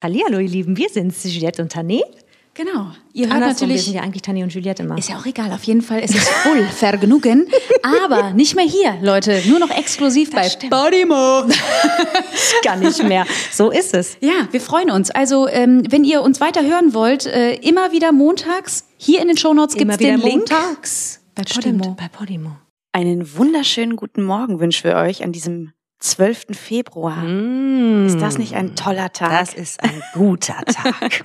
Hallihallo, ihr Lieben, wir sind Juliette und Tané. Genau. Ihr hört Andersrum, wir natürlich. sind ja eigentlich Tané und Juliette immer. Ist ja auch egal, auf jeden Fall ist es voll Vergnügen. Aber nicht mehr hier, Leute. Nur noch exklusiv bei stimmt. Podimo. gar nicht mehr. So ist es. Ja, wir freuen uns. Also, ähm, wenn ihr uns weiter hören wollt, äh, immer wieder montags, hier in den Shownotes gibt es den Link. montags. Bei Stimmt, Podimo. bei Podimo. Einen wunderschönen guten Morgen wünschen wir euch an diesem 12. Februar. Ist das nicht ein toller Tag? Das ist ein guter Tag.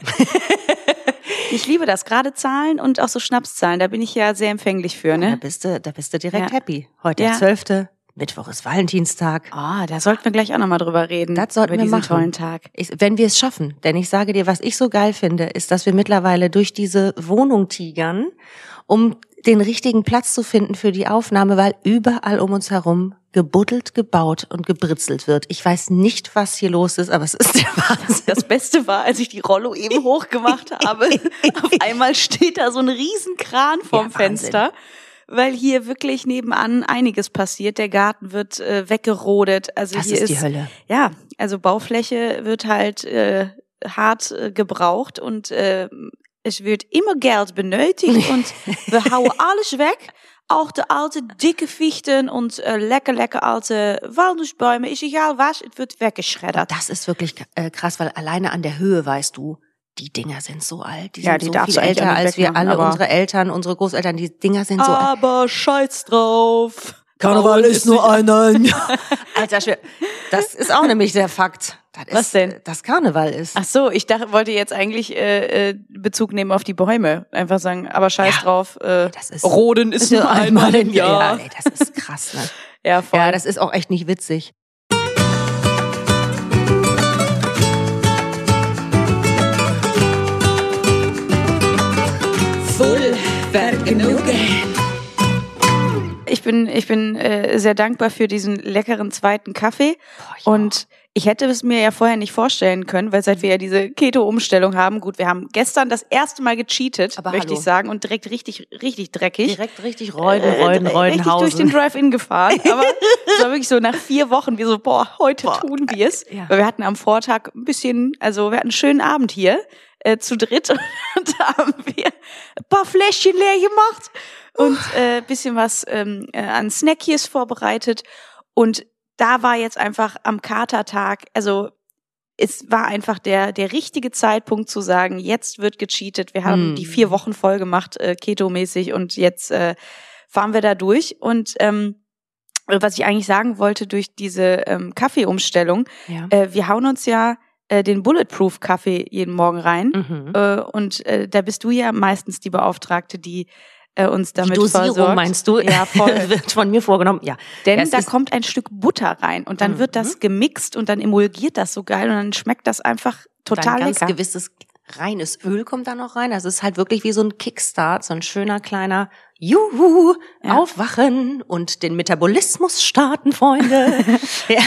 ich liebe das, gerade Zahlen und auch so Schnapszahlen, da bin ich ja sehr empfänglich für, Da ne? bist du, da bist du direkt Ja. happy. Heute Ja. der 12. Mittwoch ist Valentinstag. Ah, da sollten wir gleich auch nochmal drüber reden. Das sollten über wir diesen machen. tollen Tag. Ich, wenn wir es schaffen, denn ich sage dir, was ich so geil finde, ist, dass wir mittlerweile durch diese Wohnung tigern, um den richtigen Platz zu finden für die Aufnahme, weil überall um uns herum gebuddelt, gebaut und gebritzelt wird. Ich weiß nicht, was hier los ist, aber es ist der Wahnsinn. Das Beste war, als ich die Rollo eben hochgemacht habe, auf einmal steht da so ein Riesenkran vorm Ja. Fenster, weil hier wirklich nebenan einiges passiert. Der Garten wird äh, weggerodet. Also Das hier ist die Hölle. Ja, also Baufläche wird halt äh, hart äh, gebraucht und äh, es wird immer Geld benötigt und wir hauen alles weg. Auch de alte dicke Fichten und äh, lecker, lecker alte Walnussbäume, ist egal was, es wird weggeschreddert. Das ist wirklich äh, krass, weil alleine an der Höhe weißt du, die Dinger sind so alt. Die Ja, sind die so viel älter als wir alle, unsere Eltern, unsere Großeltern. Die Dinger sind so alt. Aber scheiß drauf. Karneval Bauen ist nur nicht- einen. Alter, Schwer. das ist auch nämlich der Fakt. Das ist, Was denn? Das Karneval ist. Ach so, ich dachte, wollte jetzt eigentlich äh, äh, Bezug nehmen auf die Bäume. Einfach sagen, aber scheiß Ja, drauf. Äh, das ist- Roden ist nur einmal im Ja, Jahr. ey, das ist krass, ne? Ja, voll. Ja, das ist auch echt nicht witzig. Voll Vergnügen. Ich bin, ich bin äh, sehr dankbar für diesen leckeren zweiten Kaffee. und ich hätte es mir ja vorher nicht vorstellen können, weil seit wir ja diese Keto-Umstellung haben, gut, wir haben gestern das erste Mal gecheatet, Aber möchte hallo. ich sagen, und direkt richtig, richtig dreckig. Direkt richtig Reuden, Äh, Reuden, richtig durch den. Drive-In gefahren. Aber es war wirklich so nach vier Wochen, wir so, boah, heute tun wir es. Ja. Weil wir hatten am Vortag ein bisschen, also wir hatten einen schönen Abend hier äh, zu dritt und da haben wir ein paar Fläschchen leer gemacht und äh, bisschen was ähm, äh, an Snackies vorbereitet. Und da war jetzt einfach am Katertag, also es war einfach der, der richtige Zeitpunkt zu sagen, jetzt wird gecheatet. Wir haben Mm. die vier Wochen voll gemacht, äh, Keto-mäßig und jetzt äh, fahren wir da durch. Und ähm, was ich eigentlich sagen wollte durch diese ähm, Kaffeeumstellung, Ja. äh, wir hauen uns ja äh, den Bulletproof-Kaffee jeden Morgen rein. Mhm. Äh, und äh, da bist du ja meistens die Beauftragte, die äh, uns Die damit Dosierung versorgt. meinst du? Ja, voll. Wird von mir vorgenommen. Ja. Denn Es da kommt ein Stück Butter rein und dann Mhm. wird das gemixt und dann emulgiert das so geil und dann schmeckt das einfach total Dann ganz lecker. gewisses reines Öl kommt da noch rein. Das ist halt wirklich wie so ein Kickstart, so ein schöner kleiner Juhu, Ja. aufwachen und den Metabolismus starten, Freunde. ja.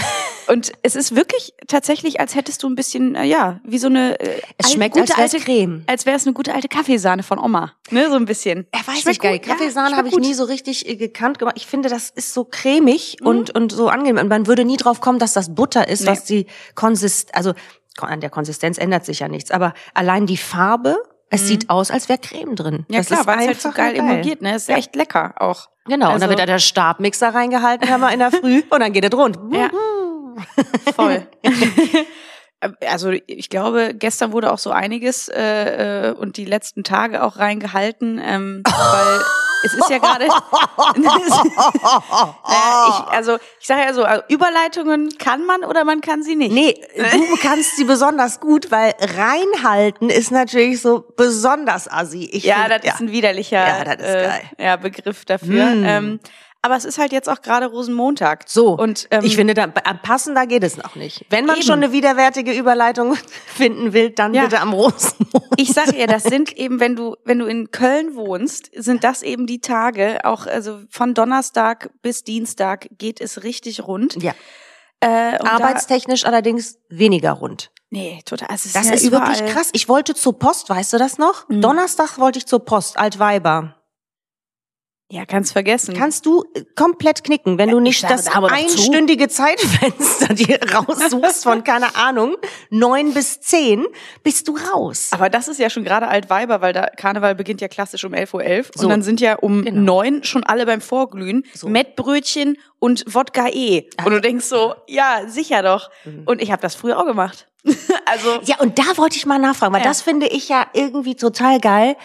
Und es ist wirklich tatsächlich, als hättest du ein bisschen, äh, ja, wie so eine äh, Es schmeckt, gute als alte Creme. als wäre es eine gute alte Kaffeesahne von Oma, ne, so ein bisschen. Er weiß Schmeckt nicht geil. ja, Kaffeesahne schmeckt habe ich nie so richtig äh, gekannt gemacht. Ich finde, das ist so cremig Mhm. und, und so angenehm. Und man würde nie drauf kommen, dass das Butter ist, Nee. was die Konsistenz, also an der Konsistenz ändert sich ja nichts. Aber allein die Farbe, es sieht aus, als wäre Creme drin. Mhm. Ja das klar, weil es halt so geil, nur emulgiert, ne? Ist echt lecker auch. Genau, und Also- dann wird da der Stabmixer reingehalten, haben wir in der Früh, und dann geht er rund. Ja. Voll. Also ich glaube, gestern wurde auch so einiges äh, äh, und die letzten Tage auch reingehalten, ähm, weil es ist ja gerade. äh, ich, also ich sage ja so, also Überleitungen kann man oder man kann sie nicht. Nee, du kannst sie besonders gut, weil reinhalten ist natürlich so besonders assi. Ich Ja, find- das ist ein widerlicher Ja, äh. Ja, Begriff dafür. Mm. Ähm, aber es ist halt jetzt auch gerade Rosenmontag. So, Und ähm, ich finde, da, am passender geht es noch nicht. Wenn man Eben. schon eine widerwärtige Überleitung finden will, dann Ja. bitte am Rosenmond. Ich sage ja, das sind eben, wenn du, wenn du in Köln wohnst, sind das eben die Tage, auch also von Donnerstag bis Dienstag geht es richtig rund. Ja, Äh, arbeitstechnisch allerdings weniger rund. Da, nee, total. Es ist Das ja ist wirklich krass. Ich wollte zur Post, weißt du das noch? Mhm. Donnerstag wollte ich zur Post, Altweiber. Ja, kannst vergessen. Kannst du äh, komplett knicken, wenn du nicht das doch zu. einstündige Zeitfenster dir raussuchst von, keine Ahnung, neun bis zehn, bist du raus. Aber das ist ja schon gerade Altweiber, weil da Karneval beginnt ja klassisch um 11.11 Uhr .11 So. und dann sind ja um Genau. neun schon alle beim Vorglühen. So. Mettbrötchen und Wodka E. Und du denkst so, ja, sicher doch. Und ich habe das früher auch gemacht. also Ja, und da wollte ich mal nachfragen, weil Ja. das finde ich ja irgendwie total geil.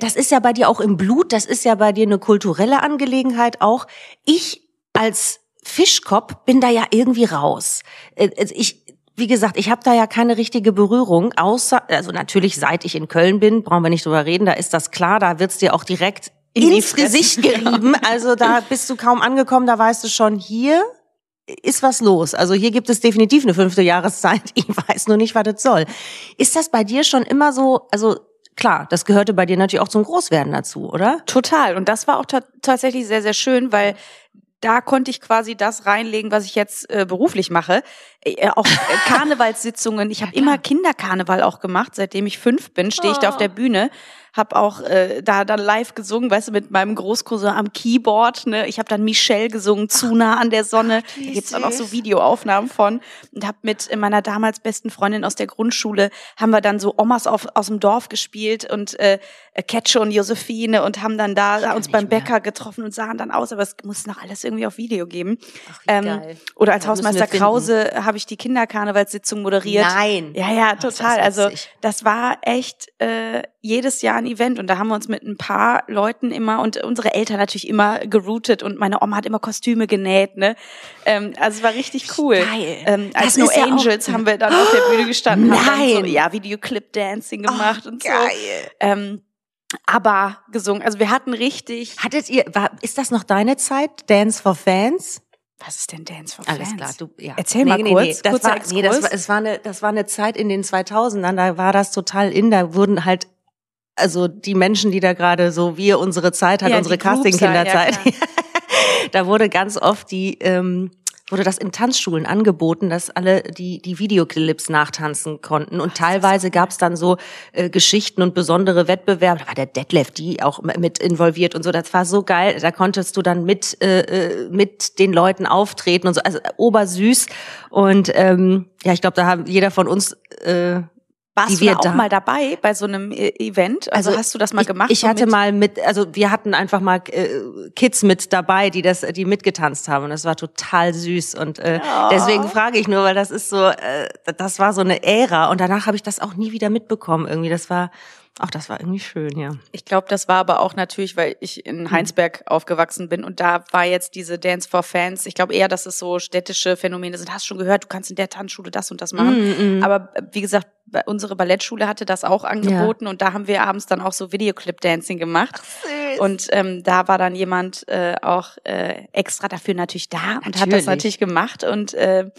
Das ist ja bei dir auch im Blut, das ist ja bei dir eine kulturelle Angelegenheit auch. Ich als Fischkopf bin da ja irgendwie raus. Äh, also Ich, wie gesagt, ich habe da ja keine richtige Berührung, außer, also natürlich seit ich in Köln bin, brauchen wir nicht drüber reden, da ist das klar, da wird's dir auch direkt In ins. Gesicht gerieben. Also da bist du kaum angekommen, da weißt du schon, hier ist was los. Also hier gibt es definitiv eine fünfte Jahreszeit. Ich weiß nur nicht, was das soll. Ist das bei dir schon immer so, also klar, das gehörte bei dir natürlich auch zum Großwerden dazu, oder? Total. Und das war auch ta tatsächlich sehr, sehr schön, weil da konnte ich quasi das reinlegen, was ich jetzt äh, beruflich mache. Äh, auch äh, Karnevalssitzungen. Ich habe immer Kinderkarneval auch gemacht. Seitdem ich fünf bin, stehe ich da auf der Bühne, habe auch äh, da dann live gesungen, weißt du, mit meinem Großcousin am Keyboard. Ne? Ich habe dann Michelle gesungen, zu nah an der Sonne. Da gibt's auch noch so. Videoaufnahmen von. Und habe mit meiner damals besten Freundin aus der Grundschule, haben wir dann so Omas auf, aus dem Dorf gespielt und äh, Ketsche und Josephine und haben dann da uns beim mehr. Bäcker getroffen und sahen dann aus, aber es muss noch alles irgendwie auf Video geben. Ach, Ähm, geil. oder als Ja, Hausmeister. Krause habe ich die Kinderkarnevalssitzung moderiert. Nein. Ja, ja, Ach, total. das Also das war echt äh, jedes Jahr ein Event und da haben wir uns mit ein paar Leuten immer und unsere Eltern natürlich immer geroutet und meine Oma hat immer Kostüme genäht. Ne? Ähm, also es war richtig cool. Geil. Ähm, als Das No ist ja Angels haben wir dann auf der Bühne gestanden, haben dann so, Nein. ja Videoclip-Dancing gemacht und so. Geil. Ähm, aber gesungen. Also wir hatten richtig. Hattet ihr, war, ist das noch deine Zeit? Dance for Fans? Was ist denn Dance for Alles Fans? klar, du, ja. Erzähl mal kurz, Das kurzer war, nee, das war, es war eine, das war eine Zeit in den 2000ern, da war das total in, da wurden halt, also die Menschen, die da gerade so, wir, unsere Zeit hat, Ja, unsere Casting-Kinderzeit. halt, da wurde ganz oft die, ähm, wurde das in Tanzschulen angeboten, dass alle die die Videoclips nachtanzen konnten und teilweise gab es dann so äh, Geschichten und besondere Wettbewerbe. Da war der Detlef die auch mit involviert und so. Das war so geil. Da konntest du dann mit äh, äh, mit den Leuten auftreten und so. Also obersüß und ähm, ja, ich glaube, da haben jeder von uns äh, Warst die du wir da auch da- mal dabei bei so einem äh, Event? Also, hast du das mal ich, gemacht? Ich hatte mal mit, also wir hatten einfach mal äh, Kids mit dabei, die das, die mitgetanzt haben und das war total süß und äh, deswegen frage ich nur, weil das ist so, äh, das war so eine Ära und danach habe ich das auch nie wieder mitbekommen irgendwie. Das war, ach, das war irgendwie schön, ja. Ich glaube, das war aber auch natürlich, weil ich Mhm. in Heinsberg aufgewachsen bin und da war jetzt diese Dance for Fans. Ich glaube eher, dass es so städtische Phänomene sind. Hast schon gehört, du kannst in der Tanzschule das und das machen. Mhm, Aber äh, wie gesagt, unsere Ballettschule hatte das auch angeboten und da haben wir abends dann auch so Videoclip-Dancing gemacht. Und ähm, da war dann jemand äh, auch äh, extra dafür natürlich da und hat Natürlich. das natürlich gemacht und äh,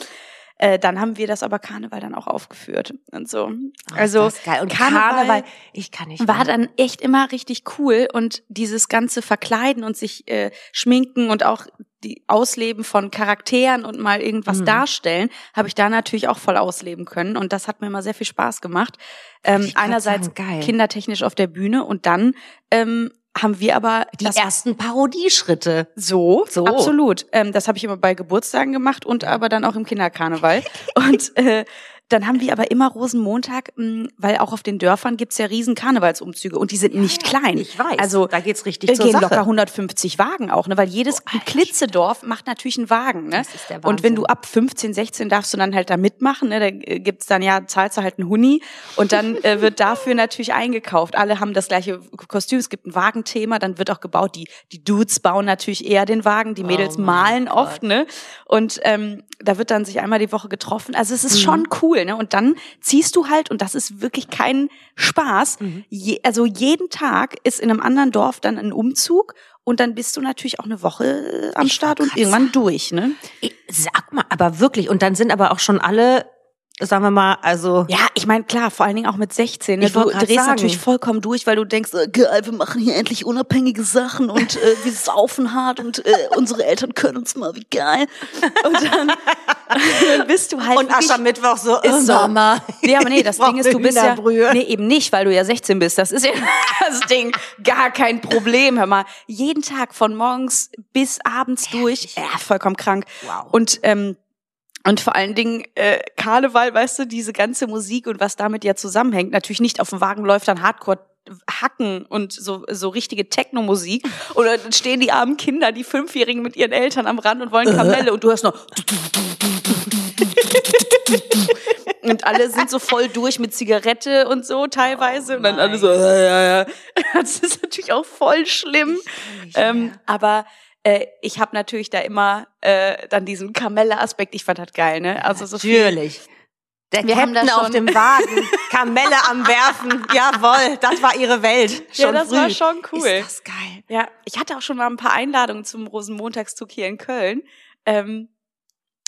äh, dann haben wir das aber Karneval dann auch aufgeführt und so. Also ist geil. und Karneval, Karneval, ich kann nicht. war dann echt immer richtig cool und dieses ganze Verkleiden und sich äh, schminken und auch die Ausleben von Charakteren und mal irgendwas Mhm. darstellen, habe ich da natürlich auch voll ausleben können und das hat mir immer sehr viel Spaß gemacht. Ähm, einerseits sagen, geil. kindertechnisch auf der Bühne und dann ähm, haben wir aber die ersten Parodieschritte. so, So. absolut. Ähm, das habe ich immer bei Geburtstagen gemacht und aber dann auch im Kinderkarneval. und äh, dann haben wir aber immer Rosenmontag, mh, weil auch auf den Dörfern gibt's ja riesen Karnevalsumzüge und die sind nicht klein. Ich weiß. Also da geht's richtig zur gehen Sache. locker 150 Wagen auch, ne? Weil jedes Alter Klitzedorf macht natürlich einen Wagen, ne? Das ist der Und wenn Wahnsinn. du ab 15, 16 darfst du dann halt da mitmachen, ne? Da äh, gibt's dann ja, zahlst du halt einen Huni und dann äh, wird dafür natürlich eingekauft. Alle haben das gleiche Kostüm, es gibt ein Wagenthema, dann wird auch gebaut. Die, die Dudes bauen natürlich eher den Wagen, die Mädels Oh malen Gott. oft, ne? Und ähm, da wird dann sich einmal die Woche getroffen. Also es ist Mhm. schon cool, ne? Und dann ziehst du halt, und das ist wirklich kein Spaß, Mhm. je, also jeden Tag ist in einem anderen Dorf dann ein Umzug und dann bist du natürlich auch eine Woche äh, am Ich Start und irgendwann durch, ne? Ich- Sag mal, aber wirklich. Und dann sind aber auch schon alle sagen wir mal, also Ja, ich meine, klar, vor allen Dingen auch mit 16. Ne? Ich Du drehst sagen. natürlich vollkommen durch, weil du denkst, äh, geil, wir machen hier endlich unabhängige Sachen und äh, wir saufen hart und äh, unsere Eltern können uns mal, wie geil. Und dann, dann bist du halt und Aschermittwoch so, ist oh, so. Mama. Nee, aber nee, das Ding ist, du bist ja, nee, eben nicht, weil du ja 16 bist. Das ist ja das Ding. Gar kein Problem. Hör mal, jeden Tag von morgens bis abends durch. Ja, vollkommen krank. Wow. Und, ähm, und vor allen Dingen äh, Karneval, weißt du, diese ganze Musik und was damit ja zusammenhängt. Natürlich nicht auf dem Wagen läuft dann Hardcore Hacken und so, so richtige Techno-Musik. Oder dann stehen die armen Kinder, die Fünfjährigen mit ihren Eltern am Rand und wollen Kamelle und du hörst noch und alle sind so voll durch mit Zigarette und so teilweise und dann alle so ja, ja, ja. das ist natürlich auch voll schlimm ähm, aber äh, ich habe natürlich da immer äh, dann diesen Kamelle-Aspekt ich fand das geil ne also so viel Natürlich. Der Wir haben da auf dem Wagen, Kamelle am Werfen. Jawohl, das war ihre Welt. Schon Ja, das früh. war schon cool. Ist das geil. Ja, ich hatte auch schon mal ein paar Einladungen zum Rosenmontagszug hier in Köln. Ähm,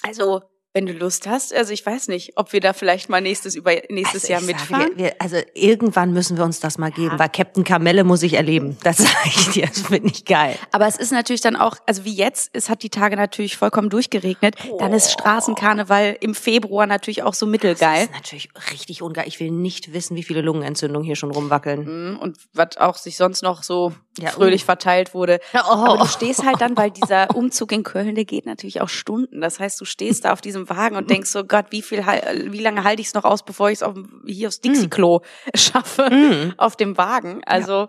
also, wenn du Lust hast, also ich weiß nicht, ob wir da vielleicht mal nächstes über nächstes Also Jahr sage mitfahren. dir, wir, also irgendwann müssen wir uns das mal geben, weil Captain Kamelle muss ich erleben. Das sage ich dir, das finde ich geil. Aber es ist natürlich dann auch, also wie jetzt, es hat die Tage natürlich vollkommen durchgeregnet. Dann ist Straßenkarneval im Februar natürlich auch so Das mittelgeil. ist natürlich richtig ungeil. Ich will nicht wissen, wie viele Lungenentzündungen hier schon rumwackeln. Mhm, Und was auch sich sonst noch so Ja, fröhlich verteilt wurde. Ja, oh. Aber du stehst halt dann, weil dieser Umzug in Köln, der geht natürlich auch Stunden. Das heißt, du stehst da auf diesem Wagen und denkst so, Gott, wie viel, wie lange halte ich es noch aus, bevor ich es hier aufs Dixie-Klo schaffe, Mm. auf dem Wagen. Also,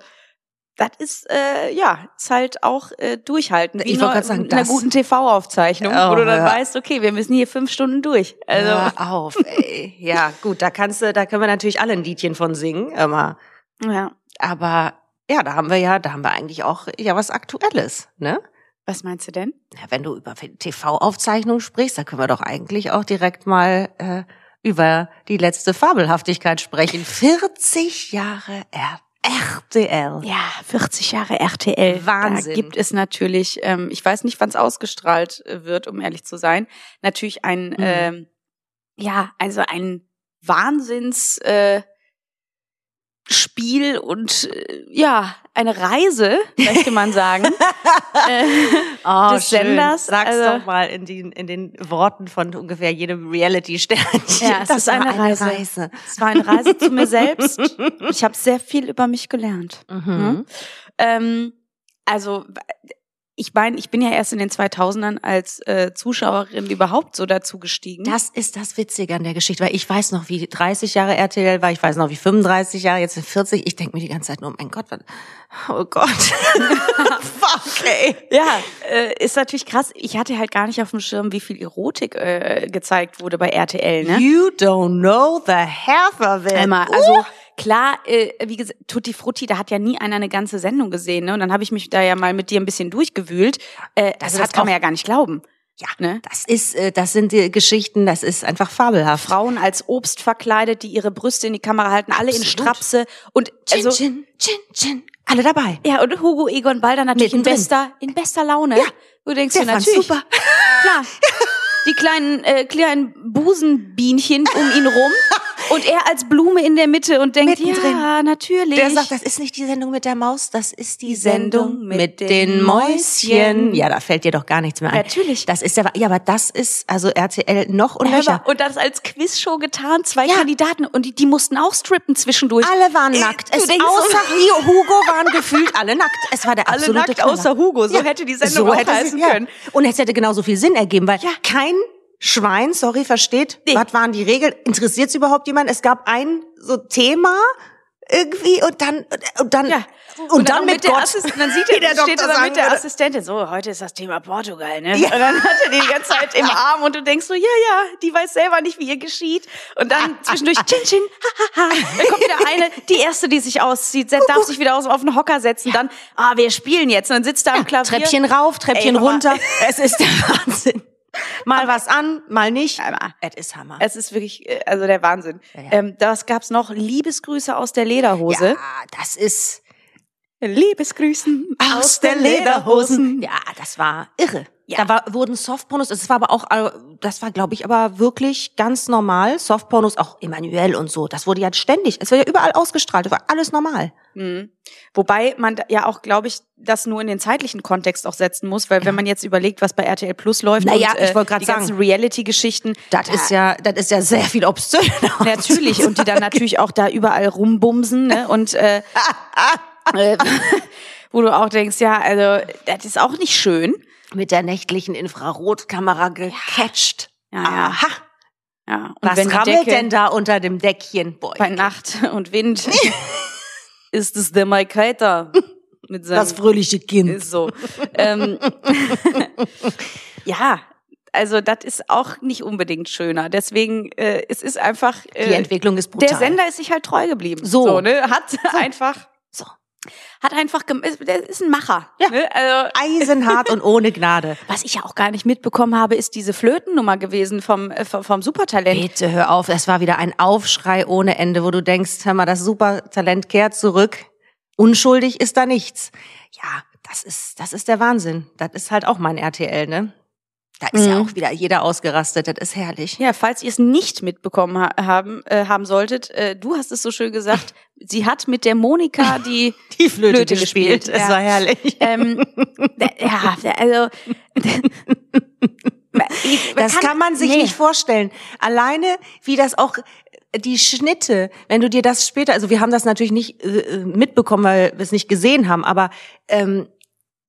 das ist, äh, ja, ist halt auch äh, durchhalten. Wie Ich wollte grad sagen, in einer guten TV-Aufzeichnung, Oh, wo du dann ja. weißt, okay, wir müssen hier fünf Stunden durch. Also, Hör auf, ey. Ja, gut, da kannst du, da können wir natürlich alle ein Liedchen von singen, immer. ja. Aber ja, da haben wir ja, da haben wir eigentlich auch ja was Aktuelles, ne? Was meinst du denn? Ja, wenn du über TV-Aufzeichnungen sprichst, da können wir doch eigentlich auch direkt mal äh, über die letzte Fabelhaftigkeit sprechen. 40 Jahre RTL. Ja, 40 Jahre RTL. Wahnsinn. Da gibt es natürlich, ähm, ich weiß nicht, wann es ausgestrahlt äh, wird, um ehrlich zu sein, natürlich ein, Mhm. ähm, ja, also ein Wahnsinns äh, Spiel und äh, ja, eine Reise, möchte man sagen. äh, Oh, des Senders, Sag's also- doch mal in, den in den Worten von ungefähr jedem Reality-Sternchen. Ja, es ist war eine Reise. Es war eine Reise zu mir selbst. Ich habe sehr viel über mich gelernt. Mhm. Ähm, also ich meine, ich bin ja erst in den 2000ern als äh, Zuschauerin überhaupt so dazu gestiegen. Das ist das Witzige an der Geschichte, weil ich weiß noch, wie 30 Jahre RTL war, ich weiß noch, wie 35 Jahre, jetzt sind 40. Ich denke mir die ganze Zeit nur, oh mein Gott, was, oh Gott. Fuck, ey. ja, äh, ist natürlich krass. Ich hatte halt gar nicht auf dem Schirm, wie viel Erotik äh, gezeigt wurde bei RTL, ne? You don't know the half of it. Emma, also klar, äh, wie gesagt, Tutti Frutti, da hat ja nie einer eine ganze Sendung gesehen, ne? Und dann habe ich mich da ja mal mit dir ein bisschen durchgewühlt. Äh, Also also das das kann man ja gar nicht glauben. Ja, Ne? das ist, äh, das sind die Geschichten, das ist einfach fabelhaft. Frauen als Obst verkleidet, die ihre Brüste in die Kamera halten, alle in Absolut. Strapse und Chin, also chin, chin, chin. Alle dabei. ja und Hugo Egon Balder natürlich in bester in bester Laune. Ja, du denkst dir natürlich super. klar. Die kleinen äh, kleinen Busenbienchen um ihn rum und er als Blume in der Mitte und denkt Mittendrin. ja natürlich. Der sagt, das ist nicht die Sendung mit der Maus, das ist die Sendung Sendung mit, mit den Mäuschen. Mäuschen. Ja, da fällt dir doch gar nichts mehr ein. Natürlich. Das ist ja, ja, aber das ist also RTL noch und nöcher. Und das als Quizshow getan, zwei Ja. Kandidaten und die, die mussten auch strippen zwischendurch. Alle waren Äh, nackt. Es außer so- Hu- Hugo waren gefühlt alle nackt. Es war der Alle absolute nackt, Knaller. außer Hugo. So hätte die Sendung auch hätte sie- heißen können. Und es hätte genauso viel Sinn ergeben, weil Ja. kein Schwein, sorry, versteht, Nee. was waren die Regeln? Interessiert es überhaupt jemand? Es gab ein so Thema irgendwie und dann und dann Ja. und, dann auch mit, der Gott. Assist- dann sieht er, der steht Doktor er da mit der würde. Assistentin. So, heute ist das Thema Portugal, ne? Ja. Und dann hat er die ganze Zeit im Arm und du denkst so, ja, ja, die weiß selber nicht, wie ihr geschieht. Und dann zwischendurch, chin, chin, ha, ha, ha. Dann kommt wieder eine, die erste, die sich auszieht, darf sich wieder aus, auf den Hocker setzen. Dann, ah, wir spielen jetzt. Und dann sitzt er am Klavier. Treppchen rauf, Treppchen Ey, runter. Es ist der Wahnsinn. Mal was an, mal nicht. Es ist Hammer. Es ist wirklich, äh, also der Wahnsinn. Ja, ja. Ähm, das gab's noch. Liebesgrüße aus der Lederhose. Ja, das ist Liebesgrüßen aus der Lederhosen. Ja, das war irre. Da war, wurden Softpornos, das war aber auch, äh, das war, glaube ich, aber wirklich ganz normal. Softpornos, auch Emanuel und so, das wurde ja ständig, es wird ja überall ausgestrahlt, das war alles normal. Mhm. Wobei man da ja auch, glaube ich, das nur in den zeitlichen Kontext auch setzen muss, weil wenn man jetzt überlegt, was bei RTL Plus läuft Naja, und äh, ich wollte grad die sagen. Reality-Geschichten, Das ist ja, das ist ja sehr viel obszön. natürlich und die dann natürlich auch da überall rumbumsen ne? und äh, äh, wo du auch denkst, ja, also das ist auch nicht schön. Mit der nächtlichen Infrarotkamera gecatcht. Ja, ja. Aha. Ja, und Was rammelt Decke denn da unter dem Deckchen? Boy, bei Nacht und Wind ist es der Mike Heiter mit seinem das fröhliche Kind. Ist so. ähm, ja, also das ist auch nicht unbedingt schöner. Deswegen, äh, es ist einfach. Äh, Die Entwicklung ist brutal. Der Sender ist sich halt treu geblieben. So. ne? Hat einfach, So. Hat einfach, der ist ein Macher. Ja. Ne? Also, Eisenhart und ohne Gnade. was ich ja auch gar nicht mitbekommen habe, ist diese Flötennummer gewesen vom, äh, vom, vom Supertalent. Bitte hör auf, das war wieder ein Aufschrei ohne Ende, wo du denkst, hör mal, das Supertalent kehrt zurück. Unschuldig ist da nichts. Ja, das ist, das ist der Wahnsinn. Das ist halt auch mein RTL, ne? Da ist ja Mhm. auch wieder jeder ausgerastet, das ist herrlich. Ja, falls ihr es nicht mitbekommen ha haben, äh, haben solltet, äh, du hast es so schön gesagt, sie hat mit der Monika die Die Flöte, Flöte gespielt, gespielt, es ja. war herrlich. ähm, ja, also ich- Das kann man sich nee. nicht vorstellen. Alleine, wie das auch die Schnitte, wenn du dir das später, also wir haben das natürlich nicht äh, mitbekommen, weil wir es nicht gesehen haben, aber ähm,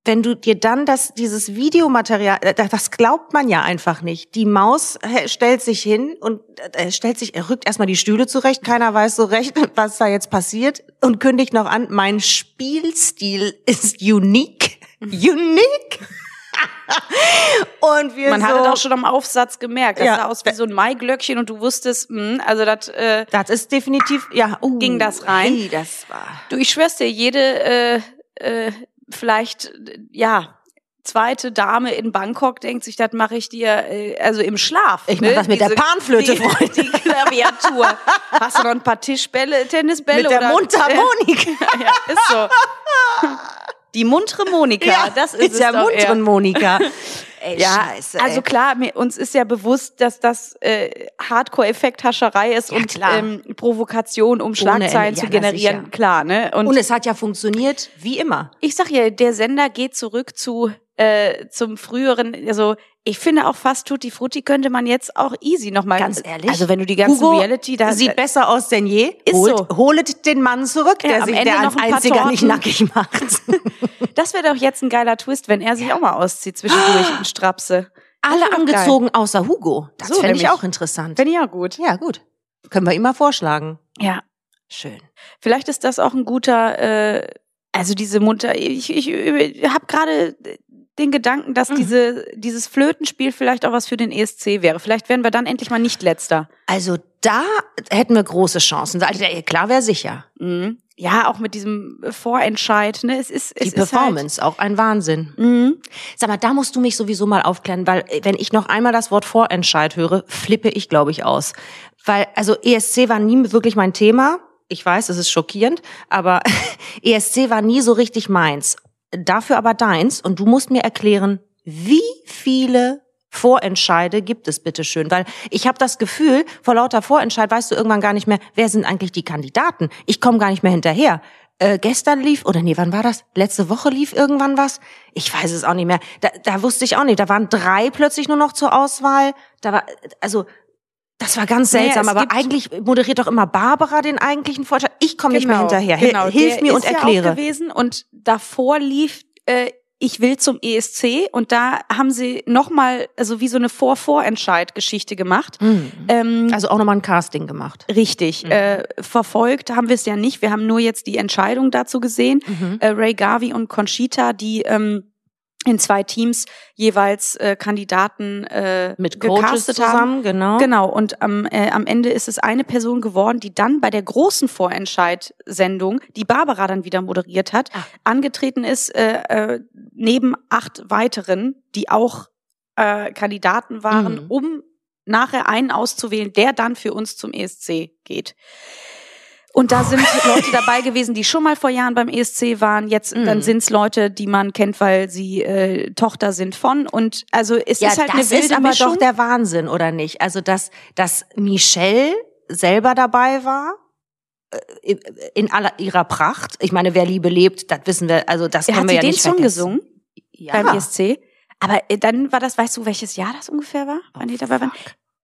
wenn du dir dann das dieses Videomaterial, äh, das glaubt man ja einfach nicht. Die Maus äh, stellt sich hin und äh, stellt sich, er rückt erstmal die Stühle zurecht, keiner weiß so recht, was da jetzt passiert und kündigt noch an, mein Spielstil ist unique. Unique. und wir Man so, hat es auch schon am Aufsatz gemerkt. Das Ja. sah aus wie so ein Maiglöckchen und du wusstest, mh, also das, äh, Das ist definitiv, ja. Uh, Ging das rein? Hey, das war. du, ich schwör's dir, jede, äh, äh, vielleicht, ja, zweite Dame in Bangkok denkt sich, das mache ich dir, äh, also im Schlaf. Ich mach das mit der Panflöte, die, Freund. Die Klaviatur. Hast du noch ein paar Tischbälle, Tennisbälle? Mit der oder, Mundharmonika. ja, ist so. Die muntre Monika, das ist, mit es der doch eher. munteren Monika. Ey, Ja, scheiße. also ey. klar, mir, uns ist ja bewusst, dass das äh, Hardcore-Effekthascherei ist Ja, und ähm, Provokation, um Schlagzeilen Ende. zu Ja, generieren, klar, ne? Und, Und es hat ja funktioniert, wie immer. ich sag ja, der Sender geht zurück zu äh, zum früheren, also ich finde auch fast Tutti Frutti könnte man jetzt auch easy nochmal. Ganz ehrlich. Also wenn du die ganzen Hugo Reality da sieht besser aus denn je. Ist holt, so. holet den Mann zurück, Ja, der am sich Ende der noch als ein einziger nicht Torten. nackig macht. das wäre doch jetzt ein geiler Twist, wenn er sich auch mal auszieht zwischendurch und Strapse. Alle angezogen außer Hugo. Das So, fände ich auch interessant. Finde ich ja gut. Ja, gut. Können wir ihm mal vorschlagen. Ja. Schön. Vielleicht ist das auch ein guter, äh, also diese munter. Ich, ich, ich habe gerade den Gedanken, dass Mhm. diese dieses Flötenspiel vielleicht auch was für den ESC wäre. Vielleicht werden wir dann endlich mal nicht letzter. Also da hätten wir große Chancen. Also, klar wäre sicher. Mhm. Ja, auch mit diesem Vorentscheid. Ne, es ist es Die Performance, auch ein Wahnsinn. Halt, mhm. Sag mal, da musst du mich sowieso mal aufklären, weil äh, wenn ich noch einmal das Wort Vorentscheid höre, flippe ich, glaube ich, aus. Weil, also ESC war nie wirklich mein Thema. Ich weiß, es ist schockierend, aber ESC war nie so richtig meins. Dafür aber deins und du musst mir erklären, wie viele Vorentscheide gibt es bitte schön, weil ich habe das Gefühl, vor lauter Vorentscheid weißt du irgendwann gar nicht mehr, wer sind eigentlich die Kandidaten? Ich komme gar nicht mehr hinterher. Äh, gestern lief, oder nee, wann war das? Letzte Woche lief irgendwann was? Ich weiß es auch nicht mehr. Da, da wusste ich auch nicht. Da waren drei plötzlich nur noch zur Auswahl. Da war, also, das war ganz Naja, seltsam, es aber eigentlich moderiert doch immer Barbara den eigentlichen Vorentscheid. Ich komme nicht mehr hinterher. Hil- Genau, Hilf mir und ist Ja auch erkläre. gewesen und davor lief äh, ich will zum ESC und da haben sie nochmal, also wie so eine Vor-Vorentscheid-Geschichte gemacht. Mhm. Ähm, Also auch nochmal ein Casting gemacht. Richtig. Mhm. Äh, verfolgt haben wir es ja nicht. Wir haben nur jetzt die Entscheidung dazu gesehen. Mhm. Äh, Ray Garvey und Conchita, die ähm, in zwei Teams jeweils äh, Kandidaten äh, Mit Coaches gecastet haben. zusammen, genau. Genau, und am, äh, am Ende ist es eine Person geworden, die dann bei der großen Vorentscheid-Sendung, die Barbara dann wieder moderiert hat, Ah. angetreten ist, äh, äh, neben acht weiteren, die auch äh, Kandidaten waren, Mhm. um nachher einen auszuwählen, der dann für uns zum ESC geht. Und da sind Leute dabei gewesen, die schon mal vor Jahren beim ESC waren. Jetzt Mhm. dann sind's Leute, die man kennt, weil sie äh, Tochter sind von. Und also es Ja, ist halt das eine wilde ist aber Mischung. doch der Wahnsinn, oder nicht? Also, dass, dass Michelle selber dabei war, äh, in aller ihrer Pracht. Ich meine, wer Liebe lebt, das wissen wir, also das er können hat wir sie ja den nicht Song vergessen. gesungen Ja. beim ESC. Aber äh, dann war das, weißt du, welches Jahr das ungefähr war, wann die dabei waren?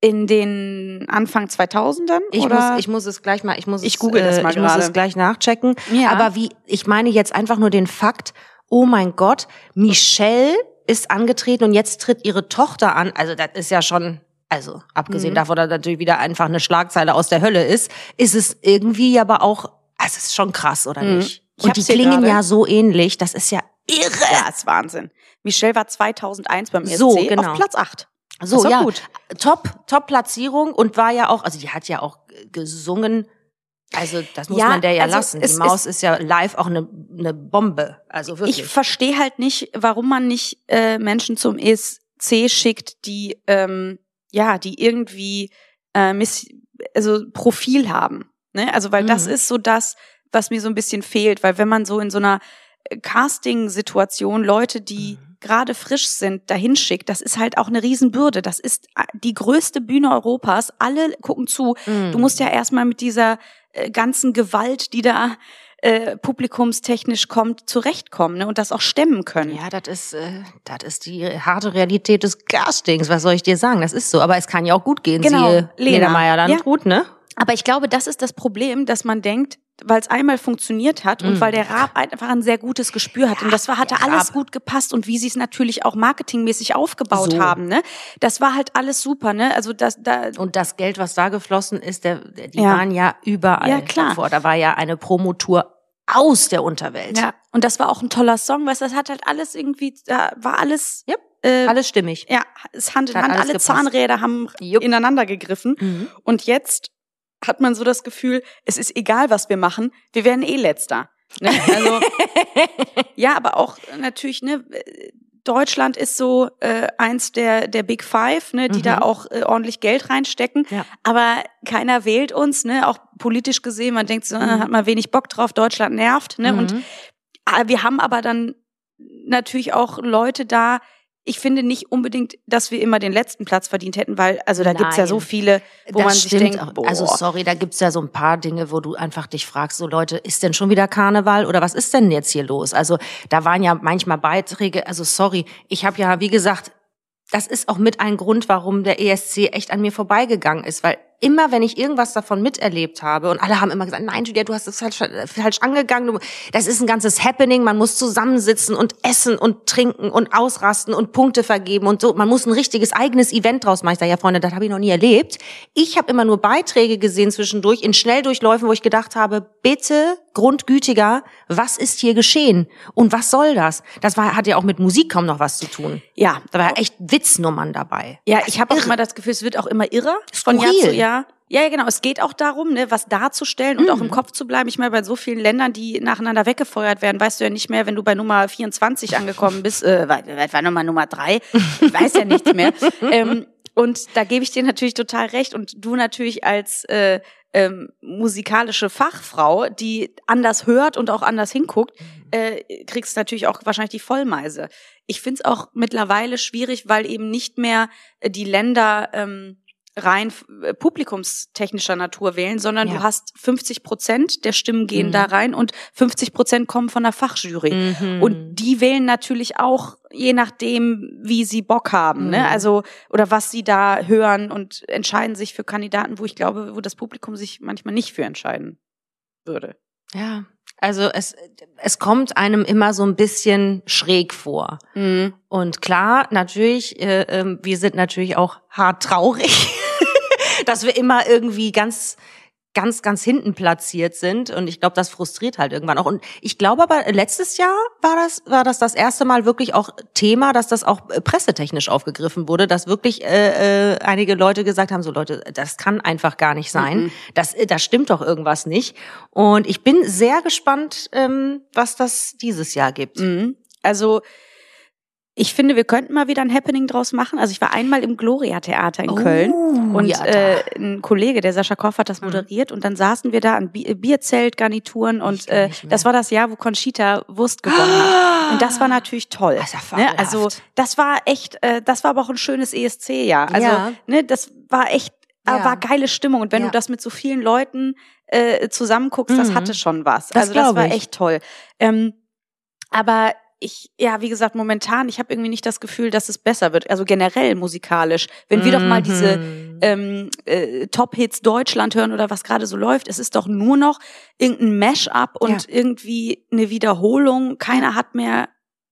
In den Anfang 2000ern? Ich oder? muss, ich muss es gleich mal, ich muss Ich es, google das äh, mal ich muss es gleich nachchecken. Ja. Aber wie, ich meine jetzt einfach nur den Fakt, oh mein Gott, Michelle ist angetreten und jetzt tritt ihre Tochter an. Also das ist ja schon, also abgesehen Mhm. davon, dass natürlich wieder einfach eine Schlagzeile aus der Hölle ist, ist es irgendwie aber auch, also es ist schon krass, oder Mhm. nicht? Ich Und die klingen ja so ähnlich, das ist ja irre. ja, ist Wahnsinn. Michelle war 2001 beim ESC So, genau. auf Platz 8. So, ist ja, gut. top, top Platzierung und war ja auch, also die hat ja auch gesungen. Also das muss Ja, man der ja also lassen. Die Maus ist, ja live auch eine, eine Bombe. Also wirklich. Ich verstehe halt nicht, warum man nicht äh, Menschen zum ESC schickt, die ähm, ja, die irgendwie äh, miss also Profil haben. Ne? Also weil das Mhm. ist so das, was mir so ein bisschen fehlt, weil wenn man so in so einer äh, Casting-Situation Leute, die Mhm. Gerade frisch sind, dahin schickt, das ist halt auch eine Riesenbürde. Das ist äh, die größte Bühne Europas. Alle gucken zu. Mhm. Du musst ja erstmal mit dieser äh, ganzen Gewalt, die da äh, publikumstechnisch kommt, zurechtkommen ne? und das auch stemmen können. ja, das ist, äh, das ist die harte Realität des Castings. Was soll ich dir sagen? Das ist so. Aber es kann ja auch gut gehen. Genau, Siehe Lena. Lena Meyer-Landrut, ne? Aber ich glaube, das ist das Problem, dass man denkt, weil es einmal funktioniert hat und Mhm. weil der Raab einfach ein sehr gutes Gespür hat. und das war, hatte alles Raab. gut gepasst und wie sie es natürlich auch marketingmäßig aufgebaut So. haben. Ne? Das war halt alles super. Ne? Also das, da, Und das Geld, was da geflossen ist, der, die Ja. waren ja überall Ja, klar. davor. Da war ja eine Promotour aus der Unterwelt. ja, und das war auch ein toller Song, du, das hat halt alles irgendwie, da war alles, Yep. äh, Alles stimmig. ja, es Hand in Hand, alle gepasst. Zahnräder haben Jupp. ineinander gegriffen. Mhm. Und jetzt hat man so das Gefühl, es ist egal, was wir machen, wir werden eh letzter. Ne? Also, ja, aber auch natürlich, ne, Deutschland ist so äh, eins der der Big Five, ne, die Mhm. da auch äh, ordentlich Geld reinstecken. Ja. Aber keiner wählt uns, ne, auch politisch gesehen. Man denkt so, äh, Mhm. hat man wenig Bock drauf, Deutschland nervt, ne. Und Mhm. Ah, wir haben aber dann natürlich auch Leute da. Ich finde nicht unbedingt, dass wir immer den letzten Platz verdient hätten, weil, also da gibt's ja so Nein. viele, wo das man sich stimmt denkt, auch. boah, Also sorry, da gibt's ja so ein paar Dinge, wo du einfach dich fragst, so Leute, ist denn schon wieder Karneval oder was ist denn jetzt hier los? Also da waren ja manchmal Beiträge, also sorry, ich habe ja, wie gesagt, das ist auch mit ein Grund, warum der ESC echt an mir vorbeigegangen ist, weil immer, wenn ich irgendwas davon miterlebt habe und alle haben immer gesagt, nein, Julia, du hast es falsch, falsch angegangen, du, das ist ein ganzes Happening, man muss zusammensitzen und essen und trinken und ausrasten und Punkte vergeben und so, man muss ein richtiges eigenes Event draus machen. Ich sage, ja Freunde, das habe ich noch nie erlebt. Ich habe immer nur Beiträge gesehen zwischendurch in Schnelldurchläufen, wo ich gedacht habe, bitte grundgütiger, was ist hier geschehen und was soll das? Das war, hat ja auch mit Musik kaum noch was zu tun. ja, Da war echt Witznummern dabei. ja, ich habe auch immer das Gefühl, es wird auch immer irrer von Jahr zu Jahr. Ja, ja, genau. Es geht auch darum, ne, was darzustellen und Mhm. auch im Kopf zu bleiben. Ich meine, bei so vielen Ländern, die nacheinander weggefeuert werden, weißt du ja nicht mehr, wenn du bei Nummer 24 angekommen bist, äh, war, war Nummer Nummer drei, ich weiß ja nichts mehr. ähm, und da gebe ich dir natürlich total recht. Und du natürlich als äh, ähm, musikalische Fachfrau, die anders hört und auch anders hinguckt, äh, kriegst natürlich auch wahrscheinlich die Vollmeise. Ich find's auch mittlerweile schwierig, weil eben nicht mehr äh, die Länder ähm, rein äh, publikumstechnischer Natur wählen, sondern Ja. du hast 50 Prozent der Stimmen gehen Mhm. da rein und 50 Prozent kommen von der Fachjury. Mhm. Und die wählen natürlich auch je nachdem, wie sie Bock haben, ne? Mhm. Also oder was sie da hören und entscheiden sich für Kandidaten, wo ich glaube, wo das Publikum sich manchmal nicht für entscheiden würde. Ja, also es, es kommt einem immer so ein bisschen schräg vor. Mhm. Und klar, natürlich, äh, ähm, wir sind natürlich auch hart traurig, dass wir immer irgendwie ganz ganz, ganz hinten platziert sind. Und ich glaube, das frustriert halt irgendwann auch. Und ich glaube aber, letztes Jahr war das, war das das erste Mal wirklich auch Thema, dass das auch äh, pressetechnisch aufgegriffen wurde, dass wirklich äh, äh, einige Leute gesagt haben, so Leute, das kann einfach gar nicht sein. Mhm. Das, äh, da stimmt doch irgendwas nicht. Und ich bin sehr gespannt, ähm, was das dieses Jahr gibt. Mhm. Also ich finde, wir könnten mal wieder ein Happening draus machen. Also ich war einmal im Gloria Theater in Oh, Köln und ja, äh, ein Kollege, der Sascha Koff, hat das moderiert und dann saßen wir da an Bi Bierzelt-Garnituren und äh, das war das Jahr, wo Conchita Wurst gewonnen hat. Und das war natürlich toll. Das ja ne? Also das war echt, äh, das war aber auch ein schönes ESC-Jahr. Also Ja. ne, das war echt, Ja. war geile Stimmung. Und wenn Ja. du das mit so vielen Leuten äh, zusammenguckst, das Mhm. hatte schon was. Das also das war ich. echt toll. Ähm, aber ich, ja, wie gesagt, momentan, ich habe irgendwie nicht das Gefühl, dass es besser wird. Also generell musikalisch. Wenn wir doch mal diese Mhm. ähm, äh, Top-Hits Deutschland hören oder was gerade so läuft, es ist doch nur noch irgendein Mash-up und irgendwie eine Wiederholung. Keiner hat mehr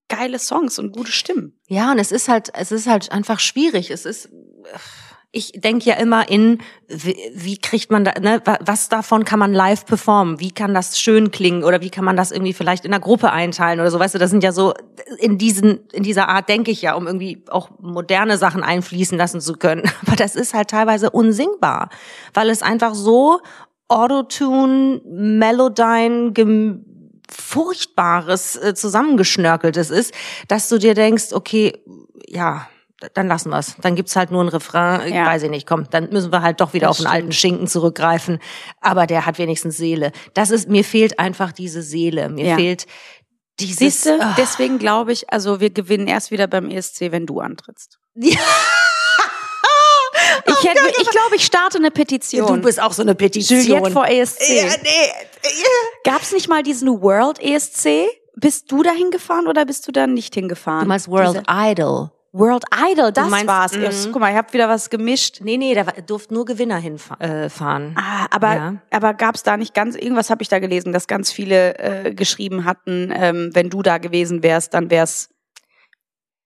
geile Songs und gute Stimmen. Ja, und es ist halt, es ist halt einfach schwierig. Es ist, ich denke ja immer in, wie, wie kriegt man da, ne, wa- was davon kann man live performen? Wie kann das schön klingen? Oder wie kann man das irgendwie vielleicht in einer Gruppe einteilen oder so? Weißt du, das sind ja so, in diesen, in dieser Art denke ich ja, um irgendwie auch moderne Sachen einfließen lassen zu können. Aber das ist halt teilweise unsingbar, weil es einfach so Autotune, Melodyne, gem furchtbares äh, zusammengeschnörkeltes ist, dass du dir denkst, okay, ja, dann lassen wir's. Dann gibt's halt nur einen Refrain, ich Ja. weiß ich nicht, komm, dann müssen wir halt doch wieder Das auf einen alten Schinken zurückgreifen. Aber der hat wenigstens Seele. Das ist, mir fehlt einfach diese Seele. Mir Ja. fehlt dieses. Siehst du, ah. deswegen glaube ich, also wir gewinnen erst wieder beim ESC, wenn du antrittst. Ja. Ich, hätte, ich glaube, ich starte eine Petition. Du bist auch so eine Petition. Juliette vor ESC. Ja, nee. Gab's nicht mal diesen World ESC? Bist du da hingefahren oder bist du da nicht hingefahren? Du meinst World Diese- Idol. World Idol, das meinst- war's. Mhm. Jetzt, Guck mal, ich habe wieder was gemischt. Nee, nee, da durften nur Gewinner hinfahren. Äh. Ah, aber Ja. aber gab's da nicht ganz irgendwas habe ich da gelesen, dass ganz viele äh, geschrieben hatten, ähm, wenn du da gewesen wärst, dann wär's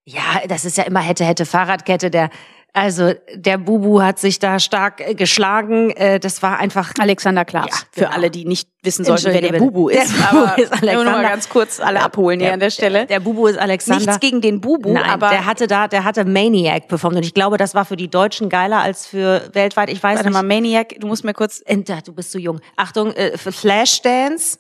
Ja, das ist ja immer hätte, hätte Fahrradkette. Der, also der Bubu hat sich da stark äh, geschlagen. Äh, das war einfach. Alexander Klaas. Ja, Für genau. alle, die nicht wissen sollten, wer der Bubu ist. Der Bubu aber ist nur noch mal Alexander. ganz kurz alle abholen hier an der Stelle. Der Bubu ist Alexander. Nichts gegen den Bubu, Nein, aber der hatte da, der hatte Maniac performt und ich glaube, das war für die Deutschen geiler als für weltweit. Ich weiß warte nicht. mal, Maniac, du musst mir kurz du bist zu jung. Achtung, äh, Flashdance.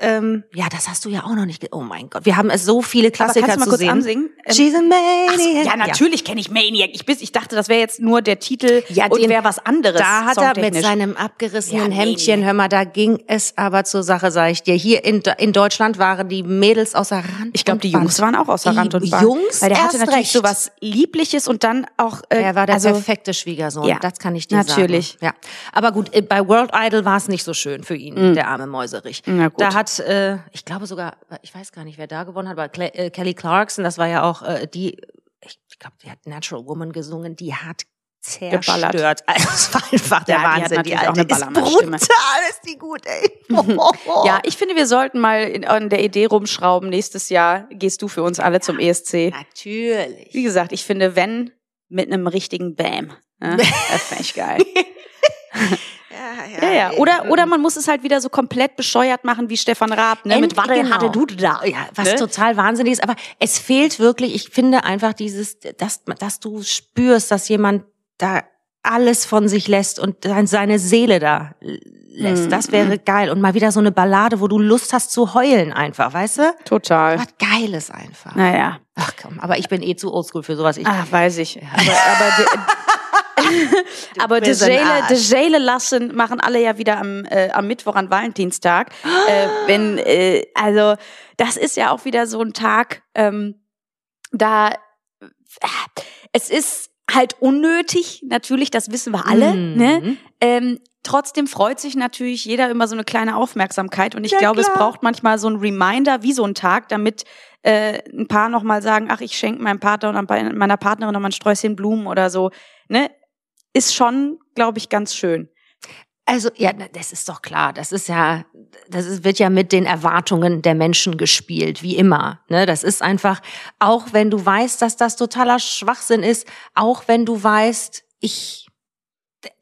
Ähm, ja, das hast du ja auch noch nicht. Oh mein Gott, wir haben es so viele aber Klassiker kannst du mal zu kurz sehen. ansingen? Ähm, She's a ach so, maniac. ja, natürlich kenne ich Maniac. Ich, bis, ich dachte, das wäre jetzt nur der Titel Ja, und wäre was anderes. Da hat er mit seinem abgerissenen Ja, Hemdchen, Maniac. hör mal, da ging es aber zur Sache, sag ich dir. Hier in, in Deutschland waren die Mädels außer Rand Ich glaube, die Jungs Band. waren auch außer Rand und Band. Jungs Weil der hatte natürlich recht. so was Liebliches und dann auch. Äh, Er war der also, perfekte Schwiegersohn, Ja, das kann ich dir natürlich. sagen. Ja, aber gut, äh, bei World Idol war es nicht so schön für ihn, der arme Mäuserich. Na gut. Da hat, äh, ich glaube sogar, ich weiß gar nicht, wer da gewonnen hat, aber Cle äh, Kelly Clarkson, das war ja auch äh, die, ich glaube, die hat Natural Woman gesungen, die hat Geballert. zerstört. Also, es war einfach der Ja, die hat Wahnsinn. auch Alte eine ist brutal, ist die gut, ey. Ja, ich finde, wir sollten mal in, an der Idee rumschrauben. Nächstes Jahr gehst du für uns alle zum ESC. Wie Natürlich. gesagt, ich finde, wenn mit einem richtigen Bam. Ne? Das fände ich geil. Ja, ja. Oder, oder man muss es halt wieder so komplett bescheuert machen wie Stefan Raab, ne? Mit Waddel genau. hatte du da. Ja, was Ne? total wahnsinnig ist. Aber es fehlt wirklich, ich finde einfach dieses, dass, dass du spürst, dass jemand da alles von sich lässt und seine Seele da lässt. Mhm. Das wäre geil. Und mal wieder so eine Ballade, wo du Lust hast zu heulen einfach, weißt du? Total. Was Geiles einfach. Naja. Ach komm, aber ich bin eh zu oldschool für sowas. Ich, Ah, weiß ich. Aber, aber, aber Dejele, lassen machen alle ja wieder am, äh, am Mittwoch an Valentinstag. äh, wenn, äh, also, das ist ja auch wieder so ein Tag, ähm, da, äh, es ist halt unnötig, natürlich, das wissen wir alle, Mhm. ne? Ähm, trotzdem freut sich natürlich jeder immer so eine kleine Aufmerksamkeit und ich Ja, glaube, es klar. braucht manchmal so ein Reminder wie so ein Tag, damit äh, ein Paar nochmal sagen, ach, ich schenke meinem Partner oder meiner Partnerin nochmal ein Sträußchen Blumen oder so, ne? Ist schon, glaube ich, ganz schön. Also ja, das ist doch klar. Das ist ja, das ist, wird ja mit den Erwartungen der Menschen gespielt, wie immer. Ne, das ist einfach, auch wenn du weißt, dass das totaler Schwachsinn ist, auch wenn du weißt, ich,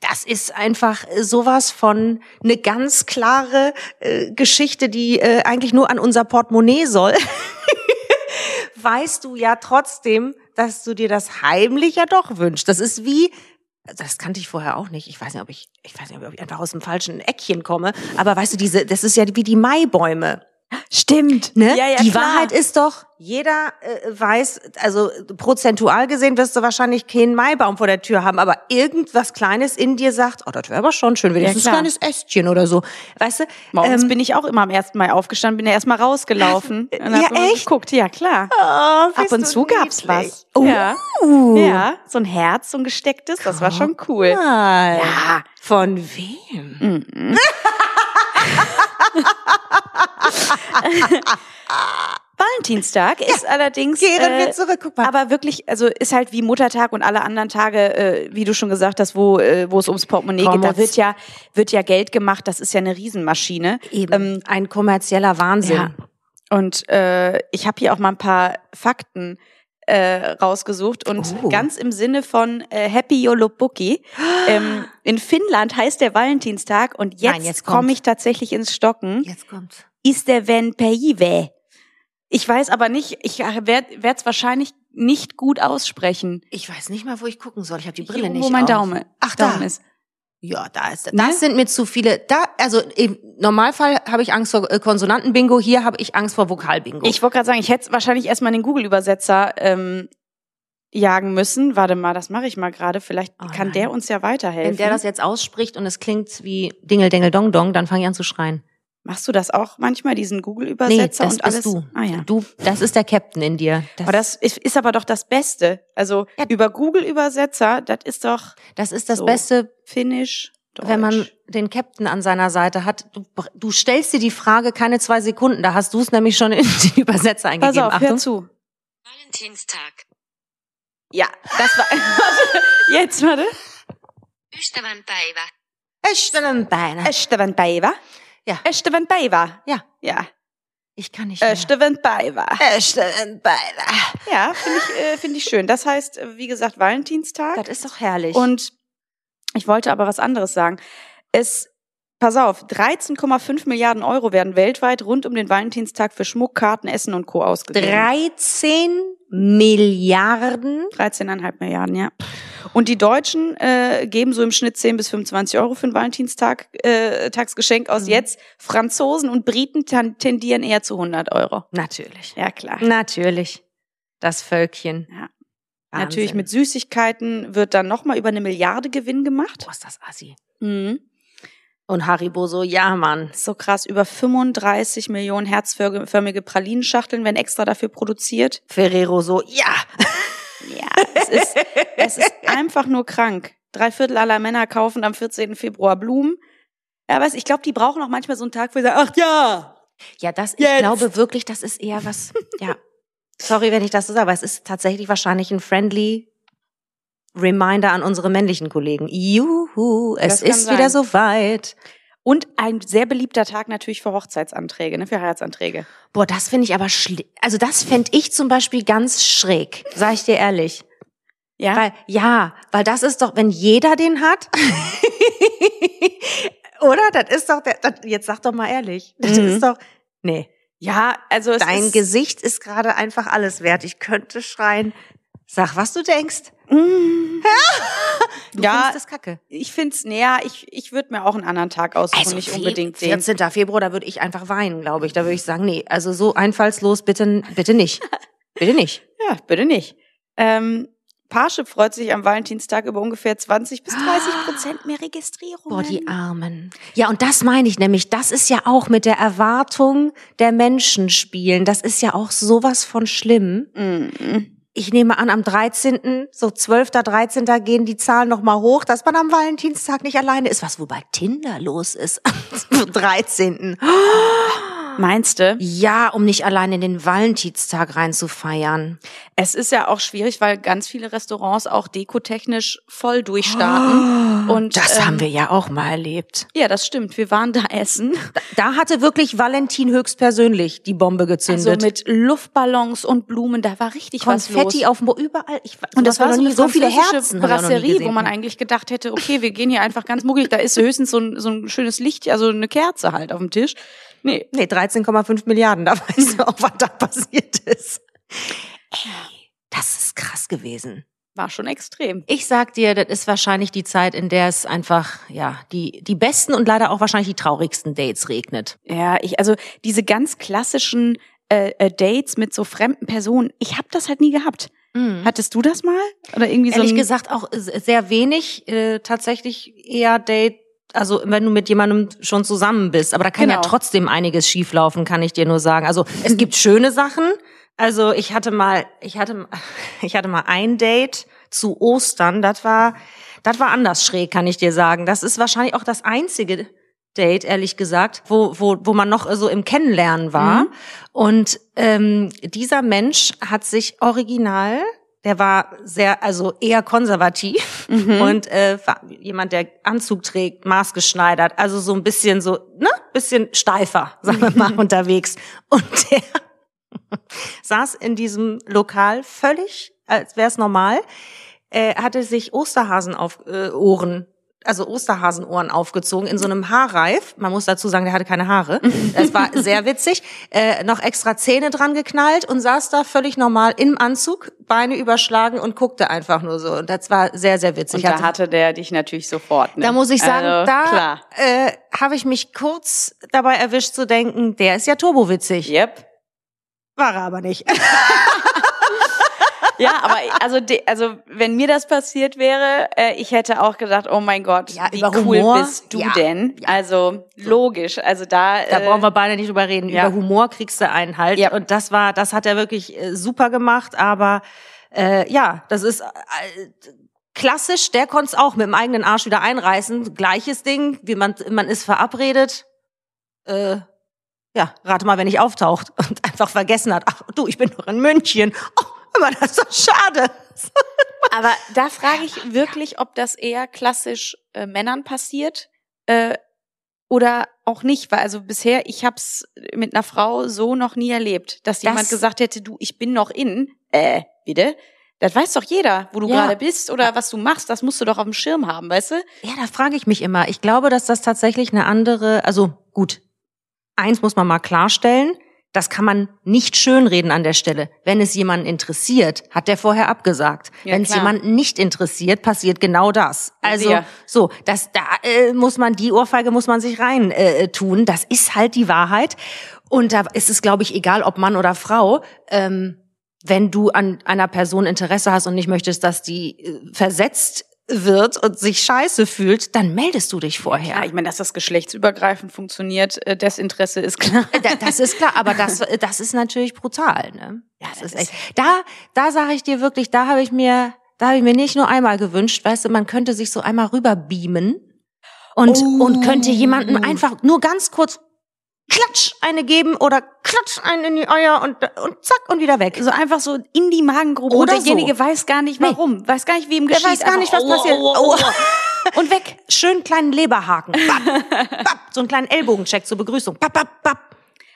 das ist einfach sowas von eine ganz klare äh, Geschichte, die äh, eigentlich nur an unser Portemonnaie soll. weißt du ja trotzdem, dass du dir das heimlich ja doch wünschst. Das ist wie, das kannte ich vorher auch nicht. Ich weiß nicht, ob ich, ich weiß nicht, ob ich einfach aus dem falschen Eckchen komme. Aber weißt du, diese, das ist ja wie die Maibäume. Stimmt. Ne? Ja, ja, die klar. Wahrheit ist doch, jeder äh, weiß, also prozentual gesehen wirst du wahrscheinlich keinen Maibaum vor der Tür haben, aber irgendwas Kleines in dir sagt, oh, das wäre aber schon schön, wenigstens Ja, ein kleines Ästchen oder so. Weißt du? Morgens ähm, bin ich auch immer am 1. Mai aufgestanden, bin ja erstmal rausgelaufen. Und Ja, echt? Geguckt. Ja, klar. oh, Ab und zu gab's niedlich. was. Oh. Ja. Ja, so ein Herz, so ein gestecktes, das war schon cool. Ja. Von wem? Mhm. Valentinstag ist allerdings Kehren wir äh, zurück, guck mal. aber wirklich, also ist halt wie Muttertag und alle anderen Tage, äh, wie du schon gesagt hast, wo äh, wo es ums Portemonnaie geht, da wird ja wird ja Geld gemacht. Das ist ja eine Riesenmaschine. Eben. Ähm, ein kommerzieller Wahnsinn. ja. Und äh, ich habe hier auch mal ein paar Fakten äh, rausgesucht und Oh. ganz im Sinne von äh, Happy Jolobuki. ähm, in Finnland heißt der Valentinstag und jetzt, jetzt komme ich tatsächlich ins Stocken. Jetzt kommt's. Ist der Ven Peive. Ich weiß aber nicht, ich werde es wahrscheinlich nicht gut aussprechen. Ich weiß nicht mal, wo ich gucken soll. Ich habe die Brille Hier, nicht Wo mein auf. Daumen, Ach, da. Daumen ist. Ja, da ist das. Ne? Das sind mir zu viele. Da, also im Normalfall habe ich Angst vor äh, Konsonantenbingo. Hier habe ich Angst vor Vokalbingo. Ich wollte gerade sagen, ich hätte wahrscheinlich erstmal den Google-Übersetzer ähm, jagen müssen. Warte mal, das mache ich mal gerade. Vielleicht Oh kann der uns ja weiterhelfen. Wenn der das jetzt ausspricht und es klingt wie Dingel, Dengel, Dong, Dong, dann fange ich an zu schreien. Machst du das auch manchmal, diesen Nee, Google-Übersetzer das und alles? bist du. Ah ja. Du, das ist der Captain in dir. Das, Aber das ist, ist aber doch das Beste. Also Ja. über Google-Übersetzer, das ist doch das ist das so. Beste, Finnisch, Deutsch. wenn man den Captain an seiner Seite hat. Du, du stellst dir die Frage keine zwei Sekunden. Da hast du es nämlich schon in den Übersetzer Pass eingegeben. auf, Achtung. hör zu. Valentinstag. Ja, das war. warte, jetzt, warte. Ystävänpäivä. Ystävänpäivä. Ystävänpäivä. Ja. Ystävänpäivä. Ja. Ja. Ich kann nicht mehr. Ystävänpäivä. Ystävänpäivä. Ja, finde ich, äh, finde ich schön. Das heißt, wie gesagt, Valentinstag. Das ist doch herrlich. Und ich wollte aber was anderes sagen. Es, pass auf, 13,5 Milliarden Euro werden weltweit rund um den Valentinstag für Schmuck, Karten, Essen und Co. ausgegeben. 13 Milliarden. 13,5 Milliarden, ja. Und die Deutschen äh, geben so im Schnitt 10 bis 25 Euro für ein Valentinstag äh, Tagsgeschenk aus. Mhm. Jetzt Franzosen und Briten tendieren eher zu 100 Euro. Natürlich. Ja, klar. Natürlich. Das Völkchen. Ja. Wahnsinn. Natürlich mit Süßigkeiten wird dann nochmal über eine Milliarde Gewinn gemacht. Boah, ist das assi. Mhm. Und Haribo so, ja, Mann. So krass, über 35 Millionen herzförmige Pralinenschachteln werden extra dafür produziert. Ferrero so, ja. Ja, es ist, es ist einfach nur krank. Drei Viertel aller Männer kaufen am 14. Februar Blumen. Ja, weiß, ich glaube, die brauchen auch manchmal so einen Tag, wo sie sagen, ach ja, Ja, das, ich Jetzt. glaube wirklich, das ist eher was, ja. Sorry, wenn ich das so sage, aber es ist tatsächlich wahrscheinlich ein friendly Reminder an unsere männlichen Kollegen. Juhu, es ist sein. wieder soweit. Und ein sehr beliebter Tag natürlich für Hochzeitsanträge, ne, für Heiratsanträge. Boah, das finde ich aber schli Also das fände ich zum Beispiel ganz schräg, sag ich dir ehrlich. Ja, Weil, ja, weil das ist doch, wenn jeder den hat. Oder? Das ist doch der, das, jetzt sag doch mal ehrlich. Das Mhm. ist doch, nee. ja, also es Dein ist, Gesicht ist gerade einfach alles wert. Ich könnte schreien. Sag, was du denkst. Mm. Du Ja. findest das kacke. ich find's näher, ich, ich würde mir auch einen anderen Tag aussuchen, nicht Fe- unbedingt den. 14. Februar, da würde ich einfach weinen, glaube ich. Da würde ich sagen, nee, also so einfallslos bitte, bitte nicht. Bitte nicht. Ja, bitte nicht. Ähm, Parship freut sich am Valentinstag über ungefähr 20 bis 30 Prozent mehr Registrierungen. Boah, die Armen. Ja, und das meine ich nämlich. Das ist ja auch mit der Erwartung der Menschen spielen. Das ist ja auch sowas von schlimm. Mhm. Ich nehme an, am 13., so 12., 13. gehen die Zahlen nochmal hoch, dass man am Valentinstag nicht alleine ist. Was wohl bei Tinder los ist am 13. Meinst du? Ja, um nicht alleine in den Valentinstag reinzufeiern. Es ist ja auch schwierig, weil ganz viele Restaurants auch dekotechnisch voll durchstarten. Und, das ähm, haben wir ja auch mal erlebt. Ja, das stimmt. Wir waren da essen. Da hatte wirklich Valentin höchstpersönlich die Bombe Also gezündet. mit Luftballons und Blumen, da war richtig was los. Konfetti auf dem überall. Ich, Und das war noch so nie eine so viele Herzen. Brasserie, wo man eigentlich gedacht hätte, okay, wir gehen hier einfach ganz muckig, da ist höchstens so ein, so ein schönes Licht, also eine Kerze halt auf dem Tisch. Nee, Nee, 13,5 Milliarden, da weißt du auch, was da passiert ist. Ey, das ist krass gewesen. war schon extrem. Ich sag dir, das ist wahrscheinlich die Zeit, in der es einfach, ja, die, die besten und leider auch wahrscheinlich die traurigsten Dates regnet. Ja, ich, also diese ganz klassischen äh, äh, Dates mit so fremden Personen, ich habe das halt nie gehabt. Hattest du das mal? Oder irgendwie so Ehrlich gesagt auch sehr wenig, äh, tatsächlich eher Date, also wenn du mit jemandem schon zusammen bist. Aber da kann ja Genau. trotzdem einiges schieflaufen, kann ich dir nur sagen. Also es gibt schöne Sachen. Also ich hatte mal, ich hatte, ich hatte mal ein Date zu Ostern. Das war, das war anders schräg, kann ich dir sagen. Das ist wahrscheinlich auch das einzige Date, ehrlich gesagt, wo, wo, wo man noch so im Kennenlernen war. Mhm. Und ähm, dieser Mensch hat sich original, der war sehr, also eher konservativ Mhm. und äh, jemand, der Anzug trägt, maßgeschneidert, also so ein bisschen so, ne, bisschen steifer, sagen wir mal, unterwegs. Und der saß in diesem Lokal völlig, als wäre es normal, äh, hatte sich Osterhasen auf äh, Ohren also Osterhasenohren aufgezogen in so einem Haarreif. Man muss dazu sagen, der hatte keine Haare. Das war sehr witzig. Äh, noch extra Zähne dran geknallt und saß da völlig normal im Anzug, Beine überschlagen und guckte einfach nur so. Und das war sehr, sehr witzig. und da hatte der dich natürlich sofort. Ne? da muss ich sagen, also, da Klar. äh, habe ich mich kurz dabei erwischt zu denken, der ist ja turbowitzig. Yep. War er aber nicht. Ja, aber also, de, also wenn mir das passiert wäre, äh, ich hätte auch gedacht, oh mein Gott, Ja, wie cool Humor, bist du ja, denn? ja. Also logisch, also da. Da äh, brauchen wir beide nicht drüber reden. ja. Über Humor kriegst du einen halt. Ja. Und das war, das hat er wirklich äh, super gemacht. Aber äh, ja, das ist äh, klassisch. Der konnte es auch mit dem eigenen Arsch wieder einreißen. Gleiches Ding, wie man man ist verabredet. Äh, ja, rate mal, wenn ich auftaucht und einfach vergessen hat. Ach du, ich bin doch in München. Oh, aber das ist doch schade. Aber da frage ich wirklich, ob das eher klassisch äh, Männern passiert äh, oder auch nicht, weil also bisher ich habe es mit einer Frau so noch nie erlebt, dass jemand Das- gesagt hätte, du, ich bin noch in. Äh, bitte? Das weiß doch jeder, wo du Ja. gerade bist oder was du machst. Das musst du doch auf dem Schirm haben, weißt du? Ja, da frage ich mich immer. Ich glaube, dass das tatsächlich eine andere, also gut, eins muss man mal klarstellen, das kann man nicht schönreden an der Stelle. Wenn es jemanden interessiert, hat der vorher abgesagt. Ja, Wenn es jemanden nicht interessiert, passiert genau das. Also sehr. so, das da äh, muss man die Ohrfeige muss man sich rein äh, tun. Das ist halt die Wahrheit. Und da ist es, glaube ich, egal, ob Mann oder Frau. Ähm, wenn du an einer Person Interesse hast und nicht möchtest, dass die äh, versetzt wird und sich scheiße fühlt, dann meldest du dich vorher. Ja, ich meine, dass das geschlechtsübergreifend funktioniert, äh, Desinteresse ist klar. Da- Das ist klar, aber das, das ist natürlich brutal. Ne? Das, ist echt. Da, da sage ich dir wirklich, da habe ich mir, da habe ich mir nicht nur einmal gewünscht, weißt du, man könnte sich so einmal rüber beamen und Oh. und könnte jemanden einfach nur ganz kurz klatsch eine geben oder klatsch einen in die Eier und und zack und wieder weg. So einfach so in die Magengrube Oder und derjenige so. weiß gar nicht Nee. warum, weiß gar nicht, wie ihm Der geschieht. weiß gar nicht, was Einfach, passiert. aua, aua, aua. Und weg. Schön kleinen Leberhaken. Bap, bap, so einen kleinen Ellbogencheck zur Begrüßung. Bap, bap, bap.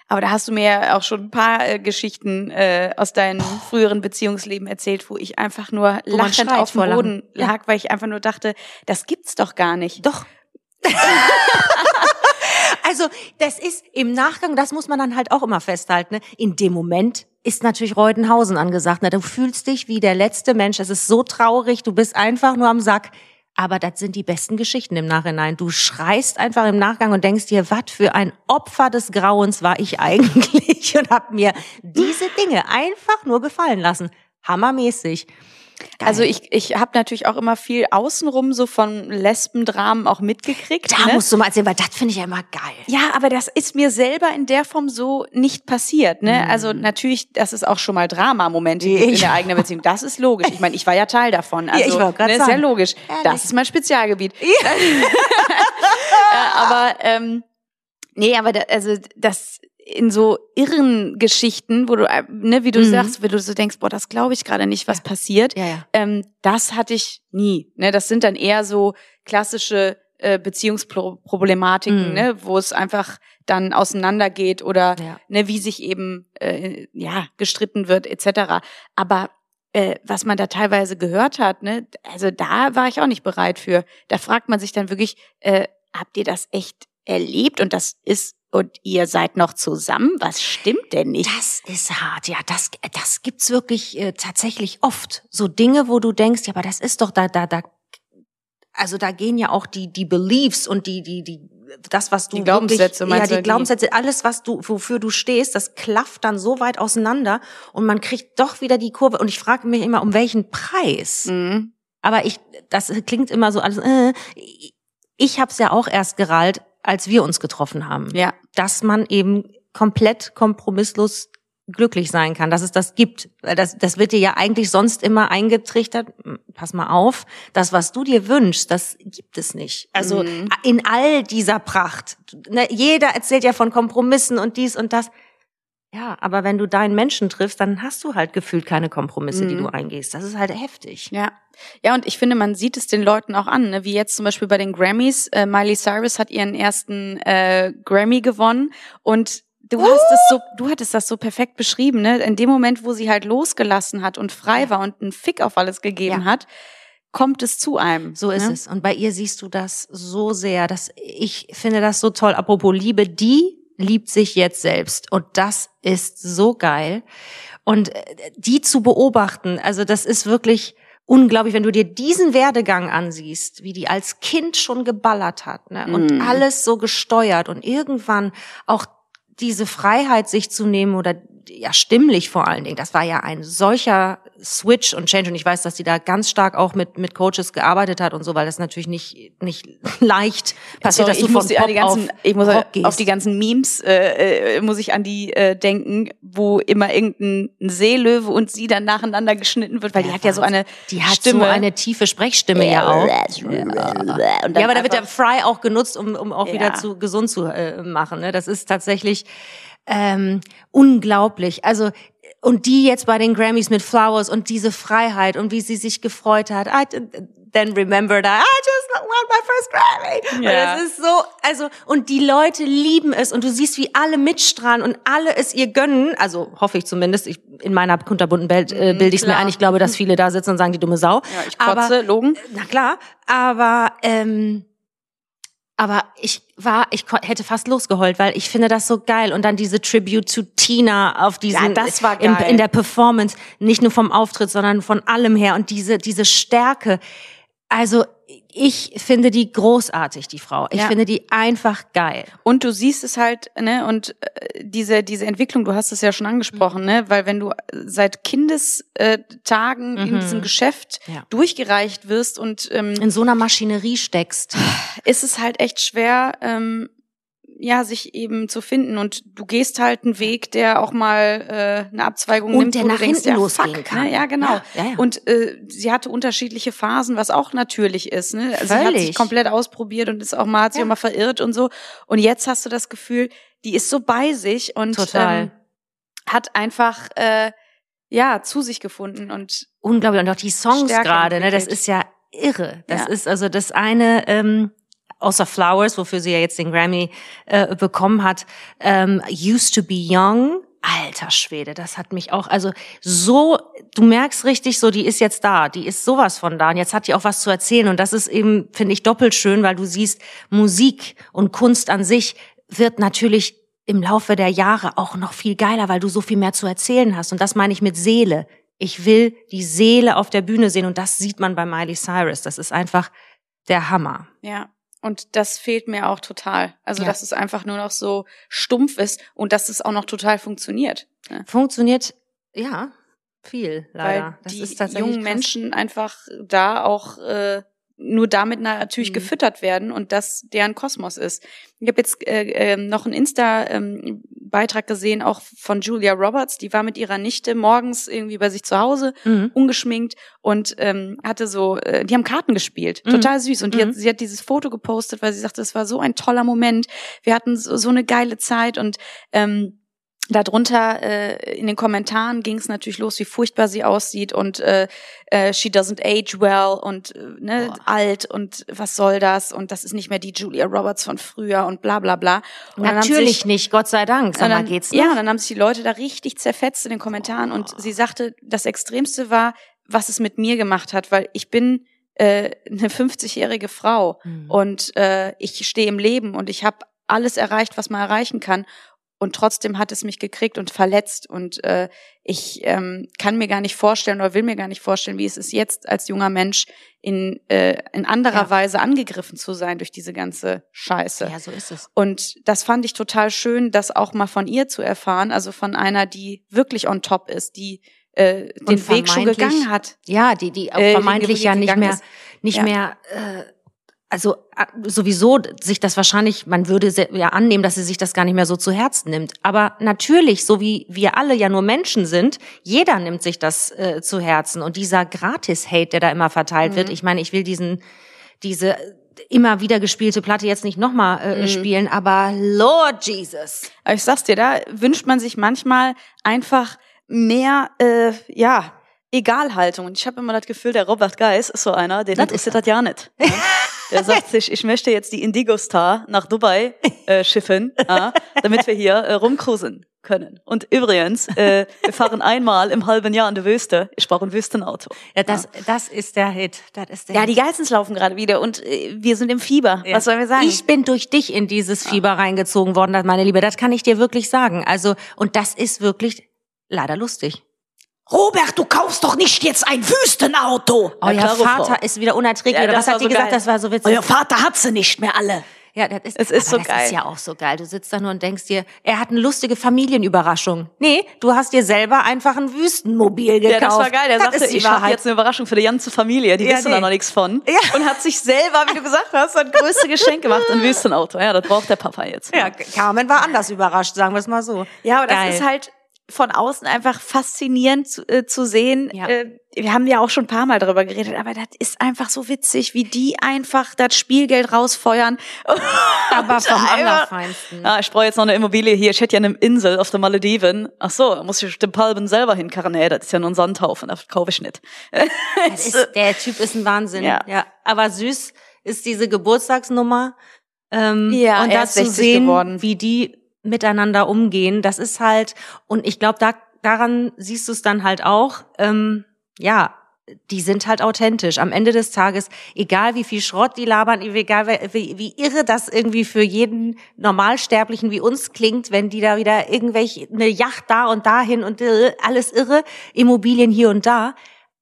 Aber da hast du mir ja auch schon ein paar äh, Geschichten äh, aus deinem früheren Beziehungsleben erzählt, wo ich einfach nur Wo lachend auf dem. Boden Ja. lag, weil ich einfach nur dachte, das gibt's doch gar nicht. Doch. also, das ist im Nachgang, das muss man dann halt auch immer festhalten. Ne? In dem Moment ist natürlich Reudenhausen angesagt. Ne? Du fühlst dich wie der letzte Mensch. Es ist so traurig. Du bist einfach nur am Sack. Aber das sind die besten Geschichten im Nachhinein. Du schreist einfach im Nachgang und denkst dir, was für ein Opfer des Grauens war ich eigentlich und hab mir diese Dinge einfach nur gefallen lassen. Hammermäßig. Geil. Also ich, ich habe natürlich auch immer viel außenrum so von Lesbendramen auch mitgekriegt. da ne? musst du mal erzählen, weil das finde ich ja immer geil. Ja, aber das ist mir selber in der Form so nicht passiert. Ne? Mhm. Also natürlich, dass es auch schon mal Drama-Momente in der eigenen Beziehung. Das ist logisch. Ich meine, ich war ja Teil davon. Also, ich wollte grad ne, ist ja logisch. Ehrlich. Das ist mein Spezialgebiet. äh, aber ähm, nee, aber da, also das in so irren Geschichten, wo du, äh, ne, wie du Mhm. sagst, wo du so denkst, boah, das glaube ich gerade nicht, was passiert. Ja, ja. Ähm, das hatte ich nie. Ne? Das sind dann eher so klassische äh, Beziehungsproblematiken, Mhm. ne? wo es einfach dann auseinandergeht oder Ja. ne, wie sich eben äh, ja gestritten wird etc. Aber äh, was man da teilweise gehört hat, ne, also da war ich auch nicht bereit für. Da fragt man sich dann wirklich, äh, habt ihr das echt erlebt? Und das ist und ihr seid noch zusammen? Was stimmt denn nicht? Das ist hart, ja. Das, das gibt's wirklich äh, tatsächlich oft. So Dinge, wo du denkst, ja, aber das ist doch da, da, da. Also da gehen ja auch die, die Beliefs und die, die, die, das, was du Die Glaubenssätze, wirklich, meinst ja, die die- Glaubenssätze, alles, was du, wofür du stehst, das klafft dann so weit auseinander und man kriegt doch wieder die Kurve. Und ich frage mich immer, um welchen Preis? Mhm. Aber ich, das klingt immer so alles. Äh, ich habe es ja auch erst gerallt, als wir uns getroffen haben Ja. dass man eben komplett kompromisslos glücklich sein kann, dass es das gibt. Das, das wird dir ja eigentlich sonst immer eingetrichtert. Hm, Pass mal auf, das, was du dir wünschst, das gibt es nicht. Also Mhm. in all dieser Pracht. Ne, jeder erzählt ja von Kompromissen und dies und das. Ja, aber wenn du deinen Menschen triffst, dann hast du halt gefühlt keine Kompromisse, die Mhm. du eingehst. Das ist halt heftig. Ja. Ja, und ich finde, man sieht es den Leuten auch an, ne? wie jetzt zum Beispiel bei den Grammys. Äh, Miley Cyrus hat ihren ersten äh, Grammy gewonnen und du hast es so, du hattest das so perfekt beschrieben, ne? In dem Moment, wo sie halt losgelassen hat und frei war und einen Fick auf alles gegeben Ja. hat, kommt es zu einem. So ist ne? es. Und bei ihr siehst du das so sehr, dass ich finde das so toll. Apropos Liebe, die liebt sich jetzt selbst. Und das ist so geil. Und äh, die zu beobachten, also das ist wirklich unglaublich, wenn du dir diesen Werdegang ansiehst, wie die als Kind schon geballert hat, ne? Und Mm. alles so gesteuert und irgendwann auch diese Freiheit sich zu nehmen oder ja stimmlich vor allen Dingen. Das war ja ein solcher Switch und Change und ich weiß, dass sie da ganz stark auch mit mit Coaches gearbeitet hat und so, weil das natürlich nicht nicht leicht passiert, Sorry, dass du ich muss von die, Pop die ganzen, auf ich muss auf gehst. die ganzen Memes äh, äh, muss ich an die äh, denken, wo immer irgendein Seelöwe und sie dann nacheinander geschnitten wird, weil die Ja, hat ja so eine die hat Stimme. so eine tiefe Sprechstimme ja, auch. Und Ja, aber da wird der Fry auch genutzt, um, um auch Ja. wieder zu gesund zu äh, machen. Ne? Das ist tatsächlich ähm, unglaublich. Also und die jetzt bei den Grammys mit Flowers und diese Freiheit und wie sie sich gefreut hat. I then remember that I just won my first Grammy. Ja. Und das ist so, also und die Leute lieben es und du siehst, wie alle mitstrahlen und alle es ihr gönnen. Also hoffe ich zumindest. Ich, in meiner kunterbunten Welt äh, bilde ich mir ein. Ich glaube, dass viele da sitzen und sagen, die dumme Sau. Ja, ich kotze, aber, Logen. Na klar, aber ähm, aber ich war, ich hätte fast losgeheult, weil ich finde das so geil. Und dann diese Tribute zu Tina auf diesen, Ja, das war in, in der Performance, nicht nur vom Auftritt, sondern von allem her. Und diese diese Stärke. Also ich finde die großartig, die Frau. Ich Ja. finde die einfach geil. Und du siehst es halt, ne, und äh, diese, diese Entwicklung, du hast es ja schon angesprochen, ne, weil wenn du seit Kindestagen Tagen in Mhm. diesem Geschäft Ja. durchgereicht wirst und ähm, In so einer Maschinerie steckst. ist es halt echt schwer, ähm, ja, sich eben zu finden. Und du gehst halt einen Weg, der auch mal äh, eine Abzweigung Und nimmt, der wo nach du denkst, hinten ja, losgehen fuck, kann. Ne? Ja, genau. Ja, ja, ja. Und äh, sie hatte unterschiedliche Phasen, was auch natürlich ist. Ne? Also sie hat sich komplett ausprobiert und ist auch mal, hat sich auch mal verirrt und so. Und jetzt hast du das Gefühl, die ist so bei sich und Total. Ähm, hat einfach äh, ja zu sich gefunden und unglaublich. Und auch die Songs gerade, ne, das ist ja irre. Das Ja. ist also das eine, ähm, außer Flowers, wofür sie ja jetzt den Grammy äh, bekommen hat, ähm, Used to be Young. Alter Schwede, das hat mich auch, also so, du merkst richtig so, die ist jetzt da, die ist sowas von da und jetzt hat die auch was zu erzählen und das ist eben, finde ich, doppelt schön, weil du siehst, Musik und Kunst an sich wird natürlich im Laufe der Jahre auch noch viel geiler, weil du so viel mehr zu erzählen hast und das meine ich mit Seele. Ich will die Seele auf der Bühne sehen und das sieht man bei Miley Cyrus. Das ist einfach der Hammer. Ja. Und das fehlt mir auch total. Also, Ja. dass es einfach nur noch so stumpf ist und dass es auch noch total funktioniert. Ne? Funktioniert, ja, viel, leider. Weil das die jungen krass. Menschen einfach da auch äh, nur damit natürlich Mhm. gefüttert werden und das deren Kosmos ist. Ich habe jetzt äh, ähm, noch einen Insta-Beitrag gesehen, auch von Julia Roberts, die war mit ihrer Nichte morgens irgendwie bei sich zu Hause, Mhm. ungeschminkt und ähm, hatte so, äh, die haben Karten gespielt, Mhm. total süß. Und die Mhm. hat, sie hat dieses Foto gepostet, weil sie sagte, es war so ein toller Moment. Wir hatten so, so eine geile Zeit und ähm, Darunter äh, in den Kommentaren ging es natürlich los, wie furchtbar sie aussieht und äh, äh, she doesn't age well und äh, ne, Boah. alt und was soll das und das ist nicht mehr die Julia Roberts von früher und bla bla bla. Und dann Natürlich sich- nicht, Gott sei Dank. Sag und mal, dann, geht's Ja, noch? und dann haben sich die Leute da richtig zerfetzt in den Kommentaren und sie sagte, das Extremste war, was es mit mir gemacht hat, weil ich bin äh, eine 50-jährige Frau Mhm. und äh, ich stehe im Leben und ich habe alles erreicht, was man erreichen kann. Und trotzdem hat es mich gekriegt und verletzt. Und äh, ich ähm, kann mir gar nicht vorstellen oder will mir gar nicht vorstellen, wie es ist jetzt als junger Mensch in, äh, in anderer Ja. Weise angegriffen zu sein durch diese ganze Scheiße. Ja, so ist es. Und das fand ich total schön, das auch mal von ihr zu erfahren, also von einer, die wirklich on top ist, die äh, den Weg schon gegangen hat. Ja, die, die auch Äh, vermeintlich die ja nicht mehr, ist. nicht Ja. mehr, äh, also äh, sowieso sich das wahrscheinlich, man würde ja annehmen, dass sie sich das gar nicht mehr so zu Herzen nimmt. Aber natürlich, so wie wir alle ja nur Menschen sind, jeder nimmt sich das äh, zu Herzen. Und dieser Gratis-Hate, der da immer verteilt wird, ich meine, ich will diesen, diese immer wieder gespielte Platte jetzt nicht nochmal äh, spielen, aber Lord Jesus. Aber ich sag's dir, da wünscht man sich manchmal einfach mehr, äh, ja, Egalhaltung. Und ich habe immer das Gefühl, der Robert Geis ist so einer, den interessiert das ja nicht. Ja? Der sagt sich, ich möchte jetzt die Indigo Star nach Dubai äh, schiffen, ja, damit wir hier äh, rumcruisen können. Und übrigens, äh, wir fahren einmal im halben Jahr in die Wüste. Ich brauche ein Wüstenauto. Ja, das, das ist der Hit. Das ist der Ja, Hit. die Geissens laufen gerade wieder und äh, wir sind im Fieber. Ja. Was sollen wir sagen? Ich bin durch dich in dieses Fieber reingezogen worden, meine Liebe. Das kann ich dir wirklich sagen. Also, und das ist wirklich leider lustig. Robert, du kaufst doch nicht jetzt ein Wüstenauto. Euer klare Vater Frau. ist wieder unerträglich. Ja, das was hat die so gesagt? geil. Das war so witzig. Euer Vater hat sie nicht mehr alle. Ja, das ist, Es ist aber so das geil. ist ja auch so geil. Du sitzt da nur und denkst dir, er hat eine lustige Familienüberraschung. Nee, du hast dir selber einfach ein Wüstenmobil gekauft. Ja, das war geil. Der das sagte, ich habe jetzt eine Überraschung für die ganze Familie. Die Ja, wissen nee. da noch nichts von. Ja. Und hat sich selber, wie du gesagt hast, das größte Geschenk gemacht, ein Wüstenauto. Ja, das braucht der Papa jetzt. Ja, Carmen war anders überrascht, sagen wir es mal so. Ja, aber das Geil. ist halt von außen einfach faszinierend zu, äh, zu sehen. Ja. Äh, wir haben ja auch schon ein paar Mal darüber geredet, aber das ist einfach so witzig, wie die einfach das Spielgeld rausfeuern. Aber vom Allerfeinsten. Ah, ich brauche jetzt noch eine Immobilie hier. Ich hätte ja eine Insel auf der Malediven. Ach so, da muss ich den Palben selber hinkarren. Nee, das ist ja nur ein Sandhaufen, das kaufe ich nicht. Das ist, der Typ ist ein Wahnsinn. Ja. Ja. Aber süß ist diese Geburtstagsnummer. Ähm, Ja, und er da ist zu 60 sehen, geworden. wie die miteinander umgehen, das ist halt, und ich glaube, da, daran siehst du es dann halt auch, ähm, ja, die sind halt authentisch. Am Ende des Tages, egal wie viel Schrott die labern, egal wie, wie irre das irgendwie für jeden Normalsterblichen wie uns klingt, wenn die da wieder irgendwelche, eine Yacht da und dahin und äh, alles irre, Immobilien hier und da.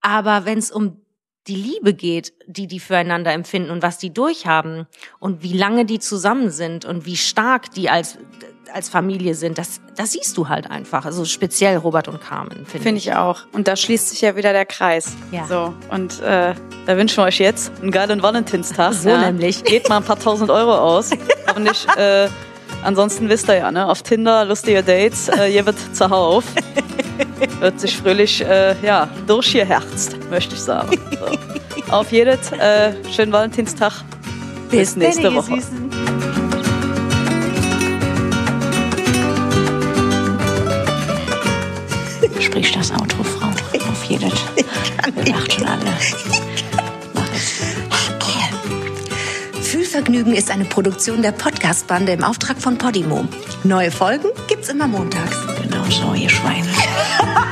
Aber wenn es um die Liebe geht, die die füreinander empfinden und was die durchhaben und wie lange die zusammen sind und wie stark die als als Familie sind, das das siehst du halt einfach. Also speziell Robert und Carmen finde Finde ich auch. Und da schließt sich ja wieder der Kreis. Ja. So. Und äh, da wünschen wir euch jetzt einen geilen Valentinstag. So nämlich. Gebt mal ein paar tausend Euro aus. Aber nicht, äh, ansonsten wisst ihr ja, ne? Auf Tinder, lustige Dates, äh, ihr wird zuhauf. Wird sich fröhlich, äh, ja, durchgeherzt, möchte ich sagen. So. Auf jedes, äh, schönen Valentinstag. Bis nächste denn, ihr Woche. Süßen. Sprich das Auto, Frau. Auf jeden. Wir macht schon alle. Fühlvergnügen ist eine Produktion der Podcast-Bande im Auftrag von Podimo. Neue Folgen gibt's immer montags. Genau so, ihr Schweine.